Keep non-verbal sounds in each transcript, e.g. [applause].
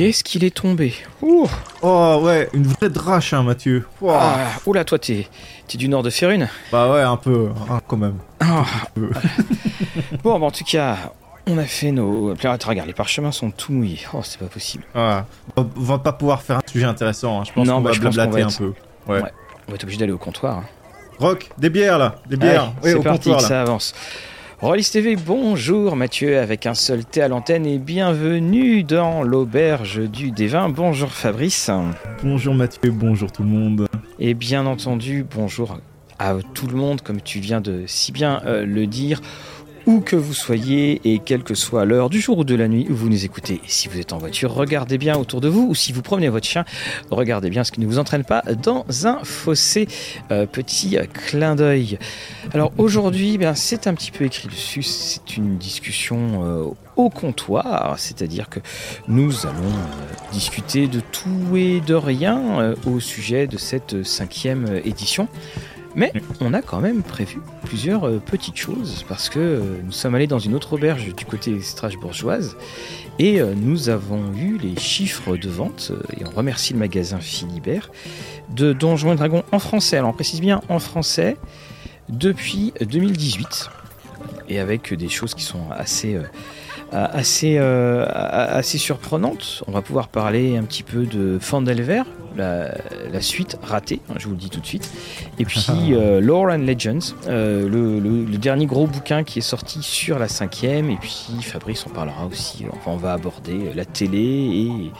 Qu'est-ce qu'il est tombé Ouh Oh ouais, une vraie drache, hein, Mathieu. Ah, Oula, toi, t'es du nord de Férune Bah ouais, un peu, hein, quand même. Peu. [laughs] Bon, bah, en tout cas, on a fait nos. Regarde, les parchemins sont tout mouillés. Oh, c'est pas possible. Ah, on va pas pouvoir faire un sujet intéressant. hein. Je pense Non, qu'on bah, va blablater va un peu. Ouais. Ouais. On va être obligé d'aller au comptoir. hein. Rock, des bières là, des bières. Allez, oui, c'est au parti, comptoir que ça avance. Rollis TV, bonjour Mathieu, avec un seul thé à l'antenne et bienvenue dans l'auberge du Dévin. Bonjour Fabrice. Bonjour Mathieu, bonjour tout le monde. Et bien entendu, bonjour à tout le monde, comme tu viens de si bien euh, le dire, où que vous soyez et quelle que soit l'heure du jour ou de la nuit où vous nous écoutez. Si vous êtes en voiture, regardez bien autour de vous, ou si vous promenez votre chien, regardez bien ce qui ne vous entraîne pas dans un fossé. Euh, petit clin d'œil. Alors aujourd'hui, ben, c'est un petit peu écrit dessus, c'est une discussion euh, au comptoir, c'est-à-dire que nous allons euh, discuter de tout et de rien au sujet de cette cinquième édition. Mais on a quand même prévu plusieurs euh, petites choses parce que euh, nous sommes allés dans une autre auberge du côté strasbourgeoise et euh, nous avons eu les chiffres de vente et on remercie le magasin Philibert de Donjons et Dragons en français. Alors on précise bien en français depuis 2018 et avec des choses qui sont assez assez euh, assez surprenantes. On va pouvoir parler un petit peu de Fandelver, la, la suite ratée, hein, je vous le dis tout de suite. Et puis [laughs] euh, Lore and Legends, euh, le, le- le dernier gros bouquin qui est sorti sur la cinquième. Et puis Fabrice en parlera aussi. Enfin, on va aborder la télé et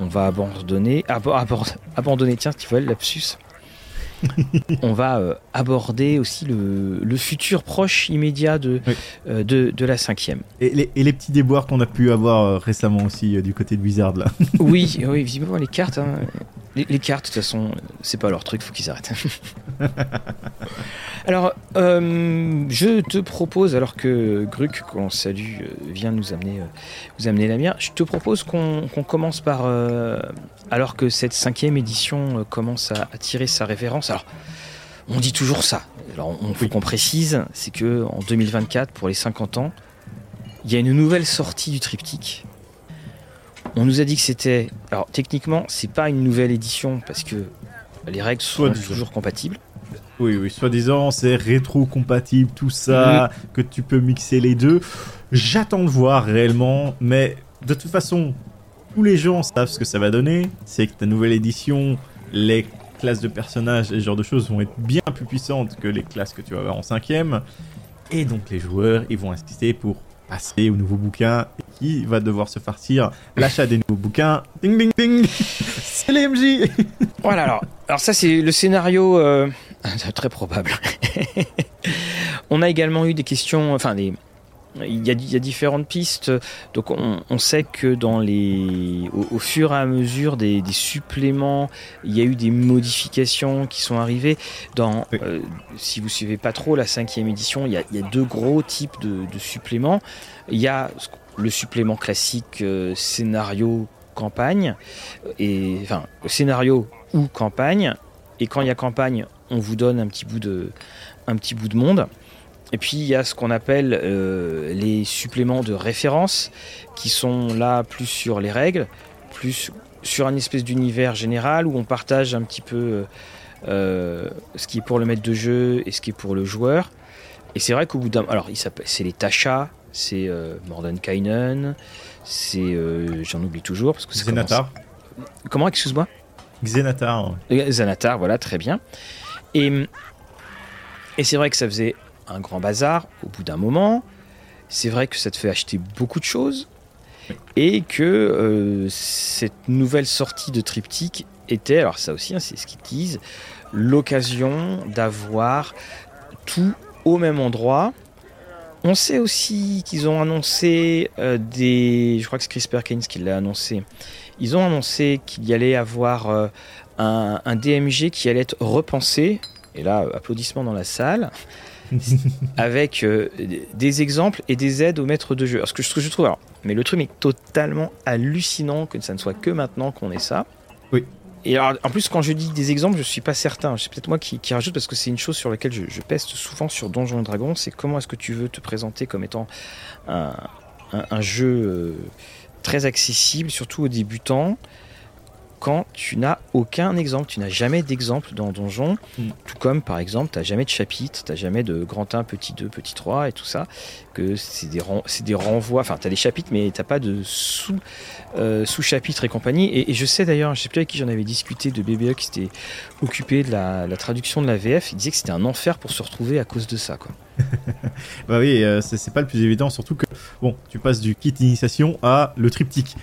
on va abandonner, abo- abord- abandonner, tiens, tu vois, lapsus. [laughs] on va euh, aborder aussi le, le futur proche immédiat de, Oui. euh, de, de la cinquième. Et les, et les petits déboires qu'on a pu avoir euh, récemment aussi du côté de Wizard là. Oui, oui, visiblement les cartes, hein, les, les cartes de toute façon, c'est pas leur truc, faut qu'ils arrêtent. [laughs] alors, euh, je te propose, alors que Gruc, qu'on salue, euh, vient nous amener, euh, nous amener la mienne, je te propose qu'on commence par, euh, alors que cette cinquième édition commence à, à tirer sa référence. Alors, on dit toujours ça. Alors, on faut qu'on précise, c'est que en 2024, pour les 50 ans, il y a une nouvelle sortie du triptyque. On nous a dit que c'était. Alors techniquement, c'est pas une nouvelle édition parce que les règles sont Soit toujours compatibles. Oui, oui, soi-disant c'est rétro-compatible, tout ça, que tu peux mixer les deux. J'attends de voir réellement, mais de toute façon, tous les gens savent ce que ça va donner. C'est que ta nouvelle édition, les classes de personnages et ce genre de choses vont être bien plus puissantes que les classes que tu vas avoir en cinquième. Et donc les joueurs, ils vont insister pour passer au nouveau bouquin. Et qui va devoir se farcir l'achat des nouveaux bouquins Ding, ding, ding [laughs] C'est les MJ Voilà, alors, alors ça c'est le scénario euh, [laughs] très probable. [laughs] on a également eu des questions, enfin des, il y, a, il y a différentes pistes. Donc on, on sait que dans les, au, au fur et à mesure des, des suppléments, il y a eu des modifications qui sont arrivées. Dans, Oui. euh, si vous suivez pas trop la cinquième édition, il y a, il y a deux gros types de, de suppléments. Il y a le supplément classique euh, scénario campagne et enfin scénario ou campagne. Et quand il y a campagne, on vous donne un petit bout de, un petit bout de monde. Et puis il y a ce qu'on appelle euh, les suppléments de référence, qui sont là plus sur les règles, plus sur un espèce d'univers général où on partage un petit peu euh, euh, ce qui est pour le maître de jeu et ce qui est pour le joueur. Et c'est vrai qu'au bout d'un, alors il s'appelle, c'est les Tasha, c'est euh, Mordenkainen, c'est, j'en oublie toujours parce que c'est Xenatar. Comment, excuse-moi? Xenatar. Xanatar, voilà, très bien. Et, et c'est vrai que ça faisait un grand bazar au bout d'un moment. C'est vrai que ça te fait acheter beaucoup de choses. Et que euh, cette nouvelle sortie de triptyque était, alors ça aussi, hein, c'est ce qu'ils disent, l'occasion d'avoir tout au même endroit. On sait aussi qu'ils ont annoncé euh, des. Je crois que c'est Chris Perkins qui l'a annoncé. Ils ont annoncé qu'il y allait avoir euh, un, un DMG qui allait être repensé. Et là, applaudissements dans la salle. [laughs] avec euh, des exemples et des aides aux maîtres de jeu. Alors, ce que, ce que je trouve, alors, mais le truc est totalement hallucinant que ça ne soit que maintenant qu'on ait ça. Oui. Et alors, en plus, quand je dis des exemples, je suis pas certain. C'est peut-être moi qui, qui rajoute parce que c'est une chose sur laquelle je, je peste souvent sur Donjons et Dragons. C'est comment est-ce que tu veux te présenter comme étant un, un- un jeu euh, très accessible, surtout aux débutants quand tu n'as aucun exemple. Tu n'as jamais d'exemple dans Donjon. Mm. Tout comme, par exemple, tu n'as jamais de chapitre, tu n'as jamais de grand 1, petit 2, petit 3 et tout ça. Que c'est des, ren- c'est des renvois. Enfin, tu as des chapitres, mais tu pas de sous, euh, sous-chapitres et compagnie. Et, et je sais d'ailleurs, je sais plus avec qui j'en avais discuté de BBE qui s'était occupé de la, la traduction de la VF. Il disait que c'était un enfer pour se retrouver à cause de ça. Quoi. [laughs] Bah oui, euh, c'est pas le plus évident, surtout que bon, tu passes du kit initiation à le triptyque.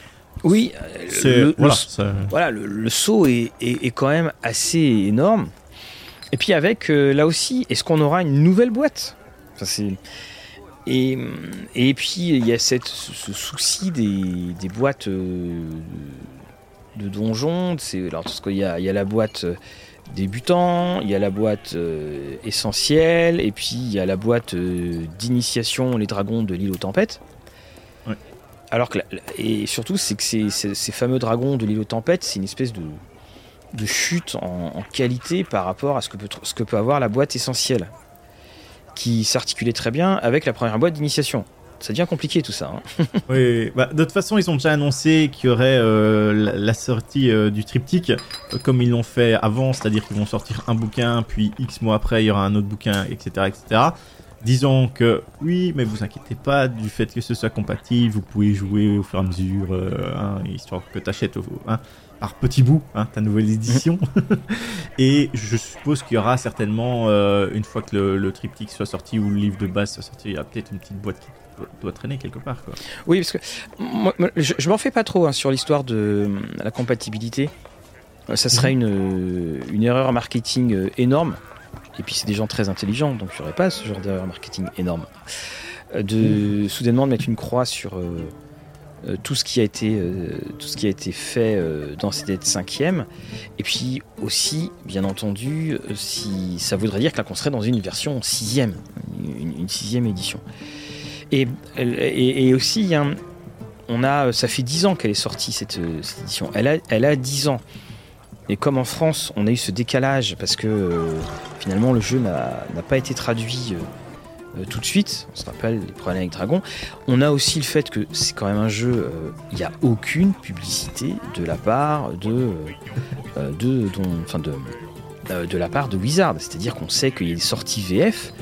Oui, le, le- voilà, ça- voilà, le, le saut est, est- est quand même assez énorme. Et puis avec, euh, là aussi, est-ce qu'on aura une nouvelle boîte? Enfin, et, et puis il y a cette, ce, souci des, des boîtes euh, de donjons. C'est, alors, parce qu'il y a, il y a la boîte euh, débutant, il y a la boîte euh, essentielle, et puis il y a la boîte d'initiation, les dragons de l'île aux tempêtes. Alors que, et surtout, c'est que ces, ces- fameux dragons de l'île aux tempêtes, c'est une espèce de, de chute en, qualité par rapport à ce que, peut, ce que peut avoir la boîte essentielle, qui s'articulait très bien avec la première boîte d'initiation. Ça devient compliqué tout ça. hein. [laughs] Oui, bah, façon, ils ont déjà annoncé qu'il y aurait euh, la, la sortie euh, du triptyque, euh, comme ils l'ont fait avant, c'est-à-dire qu'ils vont sortir un bouquin, puis X mois après, il y aura un autre bouquin, etc. etc. Disons que oui, mais vous inquiétez pas du fait que ce soit compatible, vous pouvez jouer au fur et à mesure, euh, hein, histoire que tu achètes par petits bouts hein, ta nouvelle édition. [laughs] [laughs] et je suppose qu'il y aura certainement, euh, une fois que le, le triptyque soit sorti ou le livre de base soit sorti, il y a peut-être une petite boîte qui doit, traîner quelque part. Quoi. Oui, parce que moi, je, je m'en fais pas trop hein, sur l'histoire de la compatibilité. Ça serait une, euh, une erreur marketing euh, énorme. Et puis c'est des gens très intelligents, donc il n'y aurait pas ce genre d'erreur marketing énorme. Euh, De soudainement de mettre une croix sur euh, euh, tout ce qui a été tout ce qui a été fait dans cette cinquième. Et puis aussi, bien entendu, si ça voudrait dire que là qu'on serait dans une version sixième, une, une sixième édition. Et, et, et aussi, on a, ça fait 10 ans qu'elle est sortie cette, cette édition. Elle a, elle a 10 ans. Et comme en France, on a eu ce décalage parce que euh, finalement le jeu n'a pas été traduit euh, euh, tout de suite, on se rappelle les problèmes avec Dragon, on a aussi le fait que c'est quand même un jeu, euh, il n'y a aucune publicité de la part de, de, enfin de, de la part de Wizard. C'est-à-dire qu'on sait qu'il y a des sorties VF.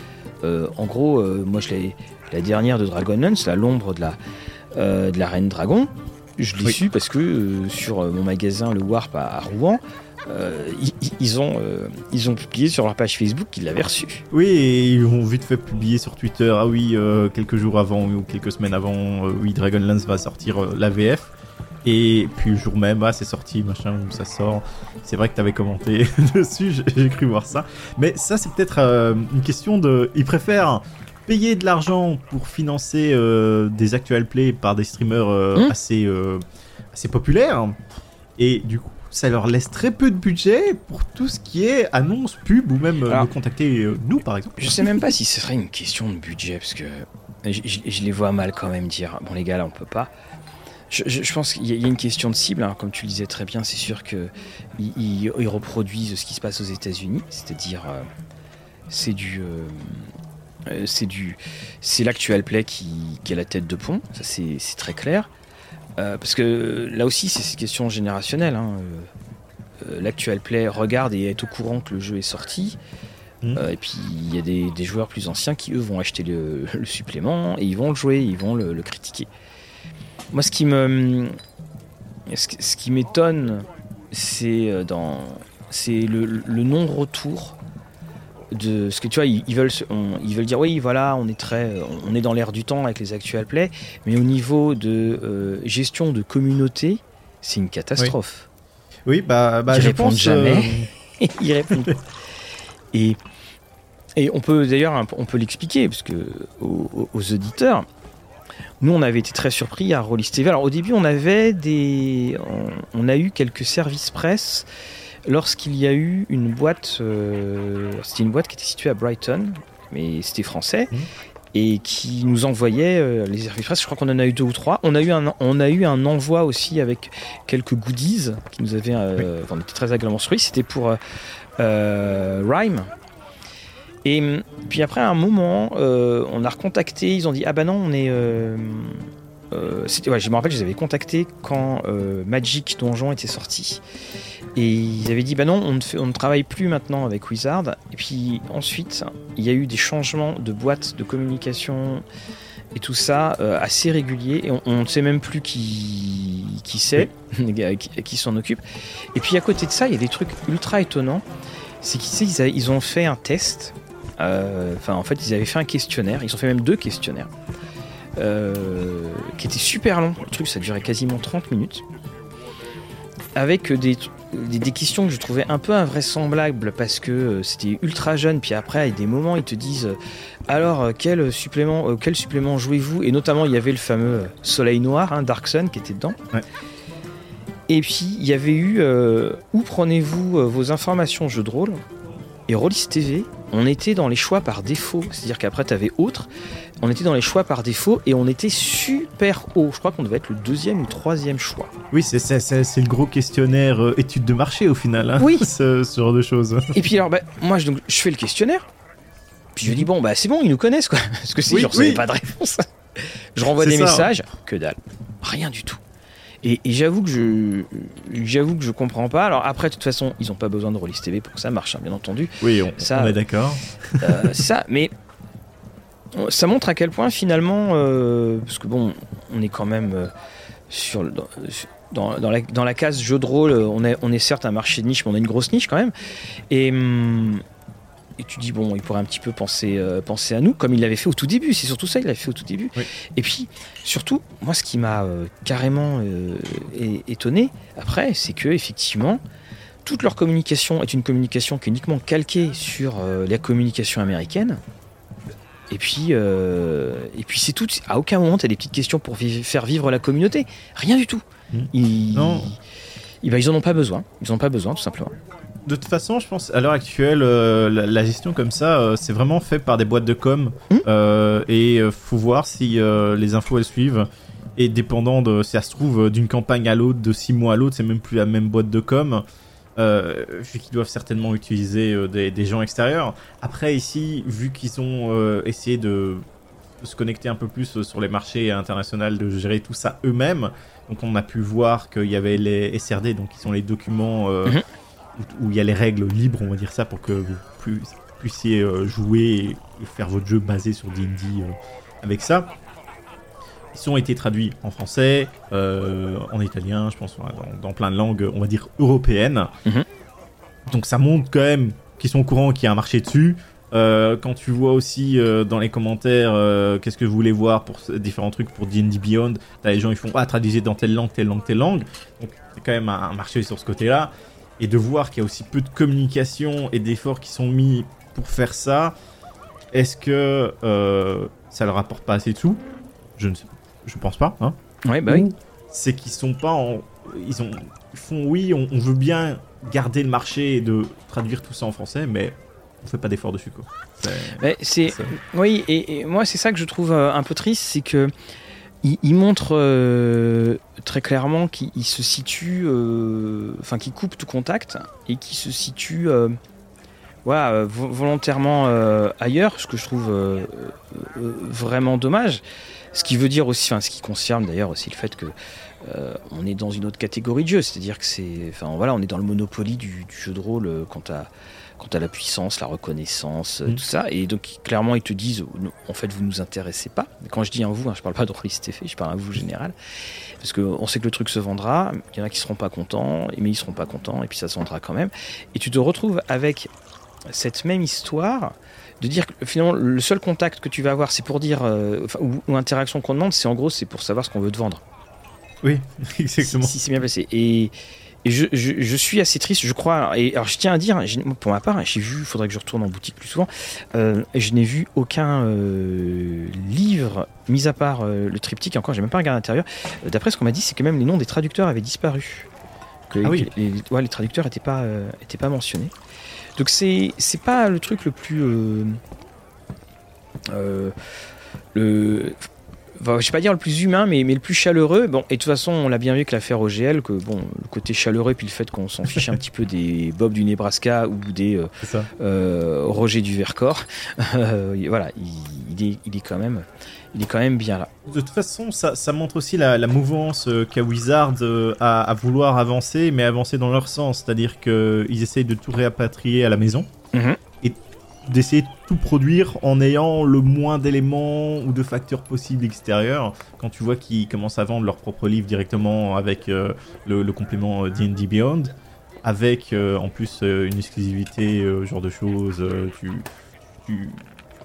En gros, moi je l'ai la dernière de Dragonlance, la l'ombre de la, euh, de la Reine Dragon. Je l'ai Oui. su parce que euh, sur mon magasin Le Warp à, à Rouen, euh, ils, ont, euh, ils ont publié sur leur page Facebook qu'ils l'avaient reçu. Oui, et ils ont vite fait publier sur Twitter, ah oui, euh, quelques jours avant ou quelques semaines avant, oui, Dragonlance va sortir euh, la VF. Et puis le jour même, ah, c'est sorti, machin, ça sort. C'est vrai que t'avais commenté [laughs] dessus, j'ai- cru voir ça. Mais ça, c'est peut-être une question de... Ils préfèrent payer de l'argent pour financer des actual plays par des streamers Hmm. assez, assez populaires. Et du coup, ça leur laisse très peu de budget pour tout ce qui est annonce, pub ou même euh, Alors- nous contacter euh, nous par exemple. Je sais même pas si ce serait une question de budget parce que je, je- je les vois mal quand même dire bon les gars là on peut pas. Je, pense qu'il y, a- y a une question de cible, hein. comme tu le disais très bien, c'est sûr que ils, reproduisent ce qui se passe aux États-Unis, c'est-à-dire euh, c'est du euh, c'est du c'est l'actual play qui, qui est la tête de pont, ça c'est très clair. Euh, parce que là aussi c'est une question générationnelle. Hein. Euh, L'actual play regarde et est au courant que le jeu est sorti. Mhm. Euh, et puis il y a des, des joueurs plus anciens qui eux vont acheter le, [laughs] le supplément et ils vont le jouer, ils vont le, le critiquer. Moi ce qui me ce, qui- m'étonne c'est euh, dans c'est le, le non-retour de ce que tu vois ils, ils veulent on- ils veulent dire oui voilà on est très on est dans l'air du temps avec les actual play mais au niveau de euh, gestion de communauté c'est une catastrophe Oui, bah, bah Ils je répondent pense. jamais. [laughs] ils répondent. Et, et on peut d'ailleurs on peut l'expliquer parce que aux, auditeurs, nous on avait été très surpris à Rollis TV. Alors au début on avait des, on, on a eu quelques services presse lorsqu'il y a eu une boîte, euh, c'était une boîte qui était située à Brighton, mais c'était français. Mhm. Et qui nous envoyait euh, les services presse. Je crois qu'on en a eu deux ou trois. On a eu un, on a eu un envoi aussi avec quelques goodies qui nous avaient, euh, on était très agréablement surpris. C'était pour euh, Rhyme. Et hum, puis après, à un moment, on a recontacté. Ils ont dit Ah bah non, on est, euh, ouais, je me rappelle, je les avais contactés quand euh, Magic Donjon était sorti. Et ils avaient dit bah non, on ne, fait- on ne travaille plus maintenant avec Wizard. Et puis ensuite, il y a eu des changements de boîtes de communication et tout ça euh, assez réguliers. Et on, ne sait même plus qui, qui c'est, [laughs] qui, qui s'en occupe. Et puis à côté de ça, il y a des trucs ultra étonnants. C'est qu'ils ils, ont fait un test. Enfin, en fait, ils avaient fait un questionnaire. Ils ont fait même deux questionnaires. Euh, qui était super long. Le truc, ça durait quasiment 30 minutes. Avec des, des, des questions que je trouvais un peu invraisemblables parce que euh, c'était ultra jeune. Puis après, à des moments, ils te disent euh, Alors, euh, quel supplément, euh, quel supplément jouez-vous? Et notamment, il y avait le fameux euh, Soleil Noir, hein, Dark Sun, qui était dedans. Ouais. Et puis, il y avait eu euh, Où prenez-vous euh, vos informations jeux de rôle? Et Rollis TV, on était dans les choix par défaut. C'est-à-dire qu'après, tu avais autre. On était dans les choix par défaut et on était super haut. Je crois qu'on devait être le deuxième ou troisième choix. Oui, c'est c'est- c'est- c'est le gros questionnaire euh, étude de marché au final. hein, Oui. [laughs] ce, ce genre de choses. Et puis alors, bah, moi, je, donc, je fais le questionnaire. Puis je dis, bon, bah c'est bon, ils nous connaissent, quoi. [laughs] Parce que si Oui, oui. pas de réponse. je renvoie C'est des ça. messages, que dalle. Rien du tout. Et, et j'avoue que je j'avoue que je comprends pas. Alors après, de toute façon, ils ont pas besoin de Rollis TV pour que ça marche, hein, bien entendu. Oui, on, Ça- on est d'accord. Euh, ça, mais ça montre à quel point finalement, euh, parce que bon, on est quand même euh, sur le- dans, dans, dans la, dans la case jeu de rôle, on est, on est certes un marché de niche, mais on a une grosse niche quand même. Et, hum, et tu dis, bon, il pourrait un petit peu penser, euh, penser à nous, comme il l'avait fait au tout début. C'est surtout ça, il l'avait fait au tout début. Oui. Et puis, surtout, moi, ce qui m'a euh, carrément euh, étonné après, c'est que effectivement, toute leur communication est une communication qui est uniquement calquée sur euh, la communication américaine. Et puis, et puis c'est tout. À aucun moment, tu as des petites questions pour vi- faire vivre la communauté. Rien du tout. Mhm. Ils, Non. ils, bah, ils en ont pas besoin. Ils en ont pas besoin, tout simplement. De toute façon, je pense à l'heure actuelle, euh, la, la gestion comme ça, euh, c'est vraiment fait par des boîtes de com. Hmm. euh, et euh, faut voir si les infos elles suivent. Et dépendant de si ça se trouve d'une campagne à l'autre, de six mois à l'autre, c'est même plus la même boîte de com. Vu qu'ils doivent certainement utiliser des, des gens extérieurs. Après ici, vu qu'ils ont essayé de, se connecter un peu plus sur les marchés internationaux, de gérer tout ça eux-mêmes, donc on a pu voir qu'il y avait les SRD, donc qui sont les documents euh, Mhm. Où, il y a les règles libres, on va dire ça, pour que vous pu- puissiez euh, jouer et, faire votre jeu basé sur D&D euh, avec ça. Ils ont été traduits en français, euh, en italien, je pense, dans, dans plein de langues, on va dire européennes. Mhm. Donc ça montre quand même qu'ils sont au courant qu'il y a un marché dessus. Euh, quand tu vois aussi euh, dans les commentaires qu'est-ce que vous voulez voir pour différents trucs pour D&D Beyond, t'as les gens ils font ah traduisez dans telle langue, telle langue, telle langue. Donc c'est quand même un, un marché sur ce côté-là. Et de voir qu'il y a aussi peu de communication et d'efforts qui sont mis pour faire ça, est-ce que euh, ça leur apporte pas assez de sous? Je ne sais, je pense pas. Hein Ouais, bah oui. Ou c'est qu'ils sont pas en. Ils, ont, ils font oui, on, on veut bien garder le marché et de traduire tout ça en français, mais on fait pas d'effort dessus quoi. C'est- Ouais, c'est c'est- oui, et, et moi c'est ça que je trouve euh, un peu triste, c'est que il, montre euh, très clairement qu'il il se situe, euh, enfin qu'il coupe tout contact et qu'il se situe, euh, volontairement ailleurs, ce que je trouve vraiment dommage. Ce qui veut dire aussi, enfin ce qui concerne d'ailleurs aussi le fait que on est dans une autre catégorie de jeu, c'est-à-dire que c'est, enfin voilà, on est dans le monopoly du, du jeu de rôle quant à quant à la puissance, la reconnaissance, euh, Mm. tout ça. Et donc, clairement, ils te disent, euh, en fait, vous nous intéressez pas. Quand je dis un vous, hein, je parle pas de Rollis TV, je parle à vous général. Parce qu'on sait que le truc se vendra, il y en a qui seront pas contents, mais ils seront pas contents, et puis ça se vendra quand même. Et tu te retrouves avec cette même histoire de dire que finalement, le seul contact que tu vas avoir, c'est pour dire, euh, ou interaction qu'on demande, c'est en gros, c'est pour savoir ce qu'on veut te vendre. Oui, [laughs] exactement. Si, si c'est bien placé. Et, et je, je, je suis assez triste, je crois. Et alors, je tiens à dire, pour ma part, j'ai vu, il faudrait que je retourne en boutique plus souvent. euh, je n'ai vu aucun euh, livre, mis à part euh, le triptyque. Encore, j'ai même pas regardé à l'intérieur. D'après ce qu'on m'a dit, c'est que même les noms des traducteurs avaient disparu. Que, Ah oui. que les, ouais, les traducteurs n'étaient pas, étaient pas mentionnés. Donc c'est c'est pas le truc le plus le enfin, je vais pas dire le plus humain, mais, mais le plus chaleureux. Bon, et de toute façon, on l'a bien vu avec l'affaire OGL, que bon, le côté chaleureux, puis le fait qu'on s'en fiche un [laughs] petit peu des Bob du Nebraska ou des euh, euh, Roger du Vercors, euh, voilà, il, il est, il est quand même, il est quand même bien là. De toute façon, ça, ça montre aussi la, la mouvance qu'a Wizard à, à vouloir avancer, mais avancer dans leur sens. C'est-à-dire qu'ils essayent de tout réapatrier à la maison. Mhm. Et d'essayer de tout produire en ayant le moins d'éléments ou de facteurs possibles extérieurs. Quand tu vois qu'ils commencent à vendre leurs propres livres directement avec euh, le, le complément euh, D&D Beyond, avec euh, en plus euh, une exclusivité, euh, genre de choses, euh, tu, tu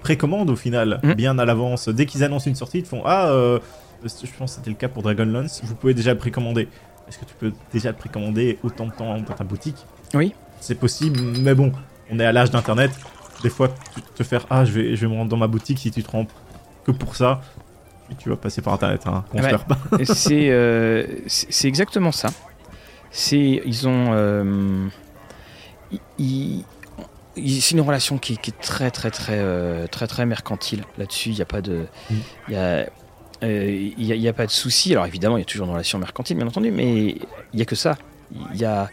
précommandes au final, Mhm. bien à l'avance. Dès qu'ils annoncent une sortie, ils te font Ah, euh, je pense que c'était le cas pour Dragonlance, vous pouvez déjà le précommander. Est-ce que tu peux déjà le précommander autant de temps dans ta boutique? Oui. C'est possible, mais bon, on est à l'âge d'internet. Des fois, te faire Ah, je vais, je vais me rendre dans ma boutique si tu te rends que pour ça. Tu vas passer par internet, hein, qu'on perd pas. c'est euh, c'est c'est exactement ça. C'est ils ont euh, ils- ils- ils- c'est une relation qui, qui est très très très euh, très très mercantile là-dessus. Il n'y a pas de Mm. il y a y a- il y a pas de souci. Alors évidemment, il y a toujours une relation mercantile, bien entendu, mais il y a que ça. Il y a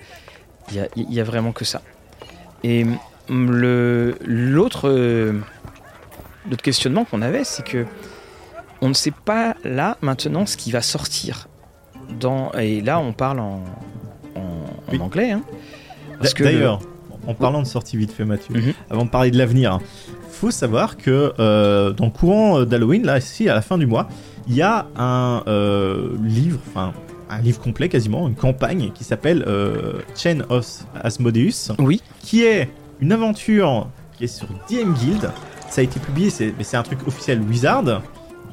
il y a, il y a vraiment que ça. Et l'autre euh, l'autre questionnement qu'on avait, c'est que on ne sait pas là maintenant ce qui va sortir dans et là on parle en, en, en Oui. anglais hein. Parce que D'ailleurs, en parlant de sortie vite fait, Mathieu, Mhm. avant de parler de l'avenir, hein, faut savoir que euh, dans le courant d'Halloween, là, ici, à la fin du mois, il y a un euh, livre, enfin, un livre complet quasiment, une campagne qui s'appelle euh, Chain of Asmodeus, oui qui est une aventure qui est sur DM Guild. Ça a été publié, c'est mais c'est un truc officiel Wizard.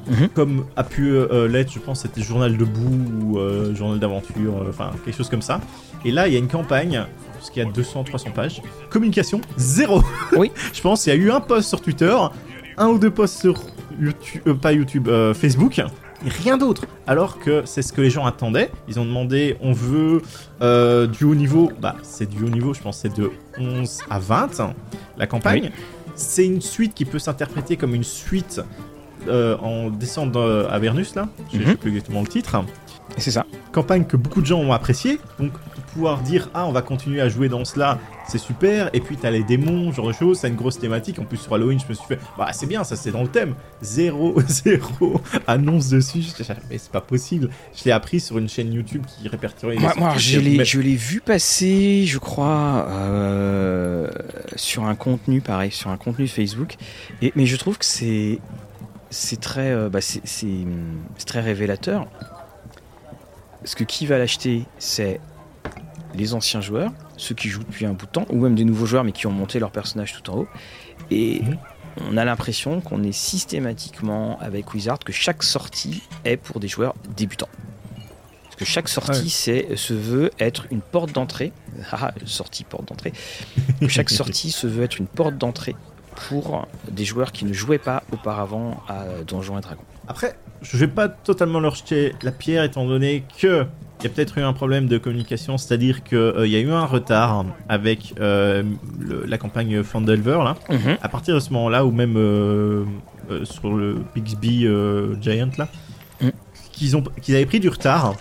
Mhm. Comme a pu euh, l'être, je pense, c'était Journal debout ou euh, Journal d'aventure, euh, enfin quelque chose comme ça. Et là, il y a une campagne, parce qu'il y a 200-300 pages. Communication, zéro Oui. [laughs] Je pense qu'il y a eu un post sur Twitter, un ou deux posts sur YouTube, euh, pas YouTube, euh, Facebook, rien d'autre. Alors que c'est ce que les gens attendaient. Ils ont demandé, on veut euh, du haut niveau. Bah, c'est du haut niveau, je pense, c'est de 11 à 20, la campagne. C'est une suite qui peut s'interpréter comme une suite euh, en descendant à Avernus, là. Je ne sais Mhm. plus exactement le titre c'est ça campagne que beaucoup de gens ont apprécié. Donc, pouvoir dire, ah, on va continuer à jouer dans cela, c'est super. Et puis, t'as les démons, genre de choses. C'est une grosse thématique. En plus, sur Halloween, je me suis fait, bah, c'est bien, ça, c'est dans le thème. Zéro, [laughs] zéro annonce dessus. Mais c'est pas possible. Je l'ai appris sur une chaîne YouTube qui répertorie les moi, moi, je l'ai je l'ai vu passer je crois euh, sur un contenu pareil sur un contenu Facebook et mais je trouve que c'est c'est très euh, bah, c'est c'est- c'est très révélateur parce que qui va l'acheter? C'est les anciens joueurs ceux qui jouent depuis un bout de temps ou même des nouveaux joueurs mais qui ont monté leur personnage tout en haut et Mhm. on a l'impression qu'on est systématiquement avec Wizard que chaque sortie est pour des joueurs débutants parce que chaque sortie Ouais. c'est, se veut être une porte d'entrée [laughs] ah, sortie porte d'entrée chaque [laughs] sortie se veut être une porte d'entrée pour des joueurs qui ne jouaient pas auparavant à Donjons et Dragons. Après, je vais pas totalement leur jeter la pierre étant donné que y a peut-être eu un problème de communication, c'est-à-dire qu'il il y a eu un retard avec euh, le- la campagne Fandelver là. À partir de ce moment-là, ou même euh, euh, sur le Bixby euh, Giant là, Mm. qu'ils ont qu'ils avaient pris du retard.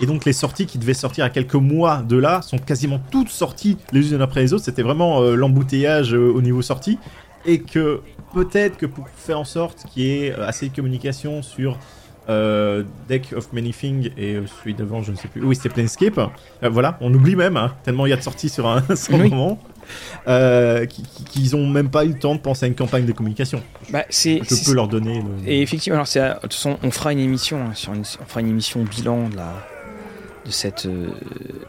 Et donc les sorties qui devaient sortir à quelques mois de là sont quasiment toutes sorties les unes après les autres. C'était vraiment euh, l'embouteillage euh, au niveau sortie. Et que peut-être que pour faire en sorte qu'il y ait euh, assez de communication sur euh, Deck of Many Things et euh, celui d'avant, je ne sais plus. Oui, c'était Planescape. Euh, voilà, on oublie même, hein, tellement il y a de sorties sur un, [laughs] sur Oui. moment. Euh, qui- qui- qu'ils ont même pas eu le temps de penser à une campagne de communication. Bah, c'est, Je peux leur donner. le- Et effectivement, alors à- de toute façon, on fera une émission, hein, sur une, on fera une émission bilan de, la, de, cette, euh,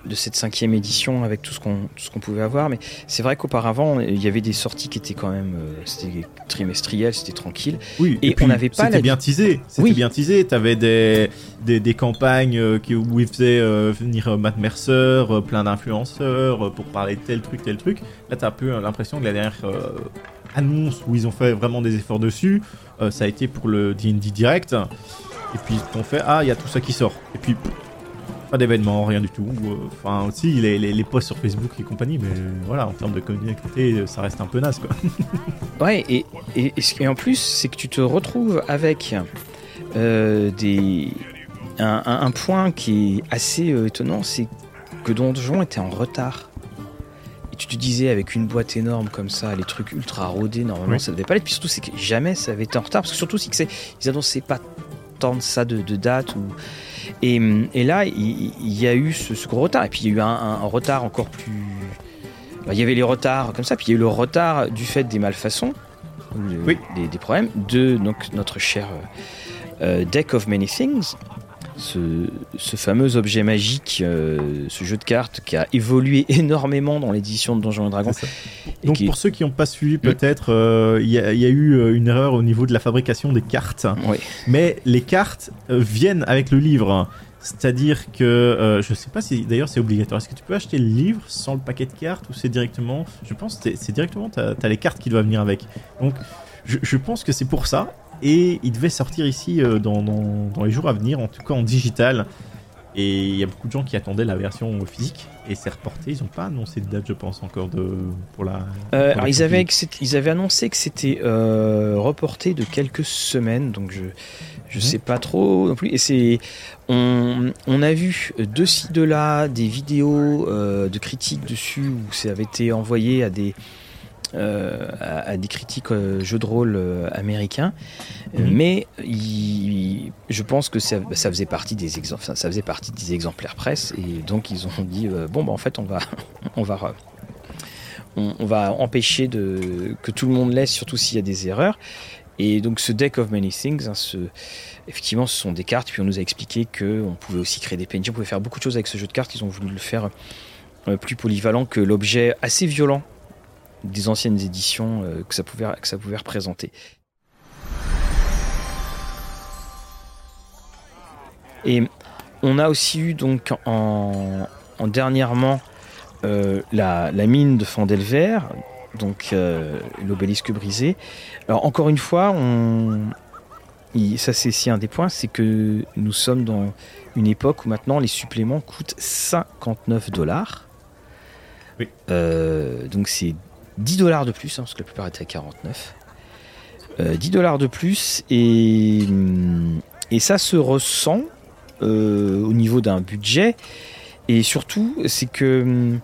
de cette cinquième édition avec tout ce qu'on, qu'on pouvait avoir. Mais c'est vrai qu'auparavant, il y avait des sorties qui étaient quand même, euh, c'était trimestriel, c'était tranquille. Oui, Et on n'avait pas C'était la- bien teasé. C'était Oui. bien teasé. T'avais des, des, des campagnes euh, qui, où ils faisaient venir Matt Mercer, plein d'influenceurs pour parler de tel truc, tel truc. Là, t'as un peu l'impression que la dernière annonce où ils ont fait vraiment des efforts dessus, ça a été pour le D&D Direct. Et puis ils ont fait, ah, il y a tout ça qui sort. Et puis, pas d'événement, rien du tout. Euh, Enfin, aussi, les, les, les posts sur Facebook et compagnie, mais voilà, en termes de communauté, ça reste un peu naze, quoi. [laughs] Ouais, et, et, en plus, c'est que tu te retrouves avec euh, des, un, un- un point qui est assez euh, étonnant, c'est que Donjon était en retard. Et tu te disais, avec une boîte énorme comme ça, les trucs ultra rodés, normalement Oui. ça devait pas l'être. Puis surtout, c'est que jamais ça avait été en retard. Parce que surtout, c'est que c'est, ils annonçaient pas de ça de, de date. Ou... Et, et là, il, il y a eu ce, ce gros retard. Et puis il y a eu un, un- un retard encore plus. Bah, Il y avait les retards comme ça, puis il y a eu le retard du fait des malfaçons, le- Oui. des, des problèmes, de donc, notre cher euh, euh, Deck of Many Things, ce, ce fameux objet magique, euh, ce jeu de cartes qui a évolué [laughs] énormément dans l'édition de Donjons et Dragons. Donc qui- pour ceux qui n'ont pas suivi, peut-être, euh, il y, a- il y a eu euh, une erreur au niveau de la fabrication des cartes. Oui. Mais les cartes viennent avec le livre. C'est-à-dire que, euh, je sais pas si d'ailleurs c'est obligatoire. Est-ce que tu peux acheter le livre sans le paquet de cartes ou c'est directement. Je pense que c'est- directement, tu as, les cartes qui doivent venir avec. Donc je, je pense que c'est pour ça. Et il devait sortir ici euh, dans, dans- dans les jours à venir, en tout cas en digital. Et il y a beaucoup de gens qui attendaient la version physique. Et c'est reporté. Ils n'ont pas annoncé de date, je pense, encore de, pour la. Euh, pour alors, la ils, avaient, ils avaient annoncé que c'était euh, reporté de quelques semaines, donc je je Mhm. sais pas trop non plus. Et c'est on, on a vu de ci de là des vidéos euh, de critiques dessus où ça avait été envoyé à des euh, à, à des critiques euh, jeux de rôle euh, américains, Mhm. mais il- je pense que ça, ça faisait partie des exemples, ça faisait partie des exemplaires presse et donc ils ont dit euh, bon bah en fait on va [laughs] on va re- on, on va empêcher de, que tout le monde laisse, surtout s'il y a des erreurs. Et donc ce deck of many things, hein, ce- effectivement, ce sont des cartes. Puis on nous a expliqué que on pouvait aussi créer des PNJ, on pouvait faire beaucoup de choses avec ce jeu de cartes. Ils ont voulu le faire plus polyvalent que l'objet assez violent des anciennes éditions euh, que ça pouvait que ça pouvait représenter. Et on a aussi eu donc en, en dernièrement euh, la, la mine de Fandelver, donc euh, l'obélisque brisé. Alors encore une fois, on, ça c'est aussi un des points, c'est que nous sommes dans une époque où maintenant les suppléments coûtent 59 dollars. Oui. Euh, donc c'est 10 dollars de plus, hein, parce que la plupart étaient à 49. Euh, 10 dollars de plus et, et ça se ressent euh, au niveau d'un budget et surtout c'est que hum,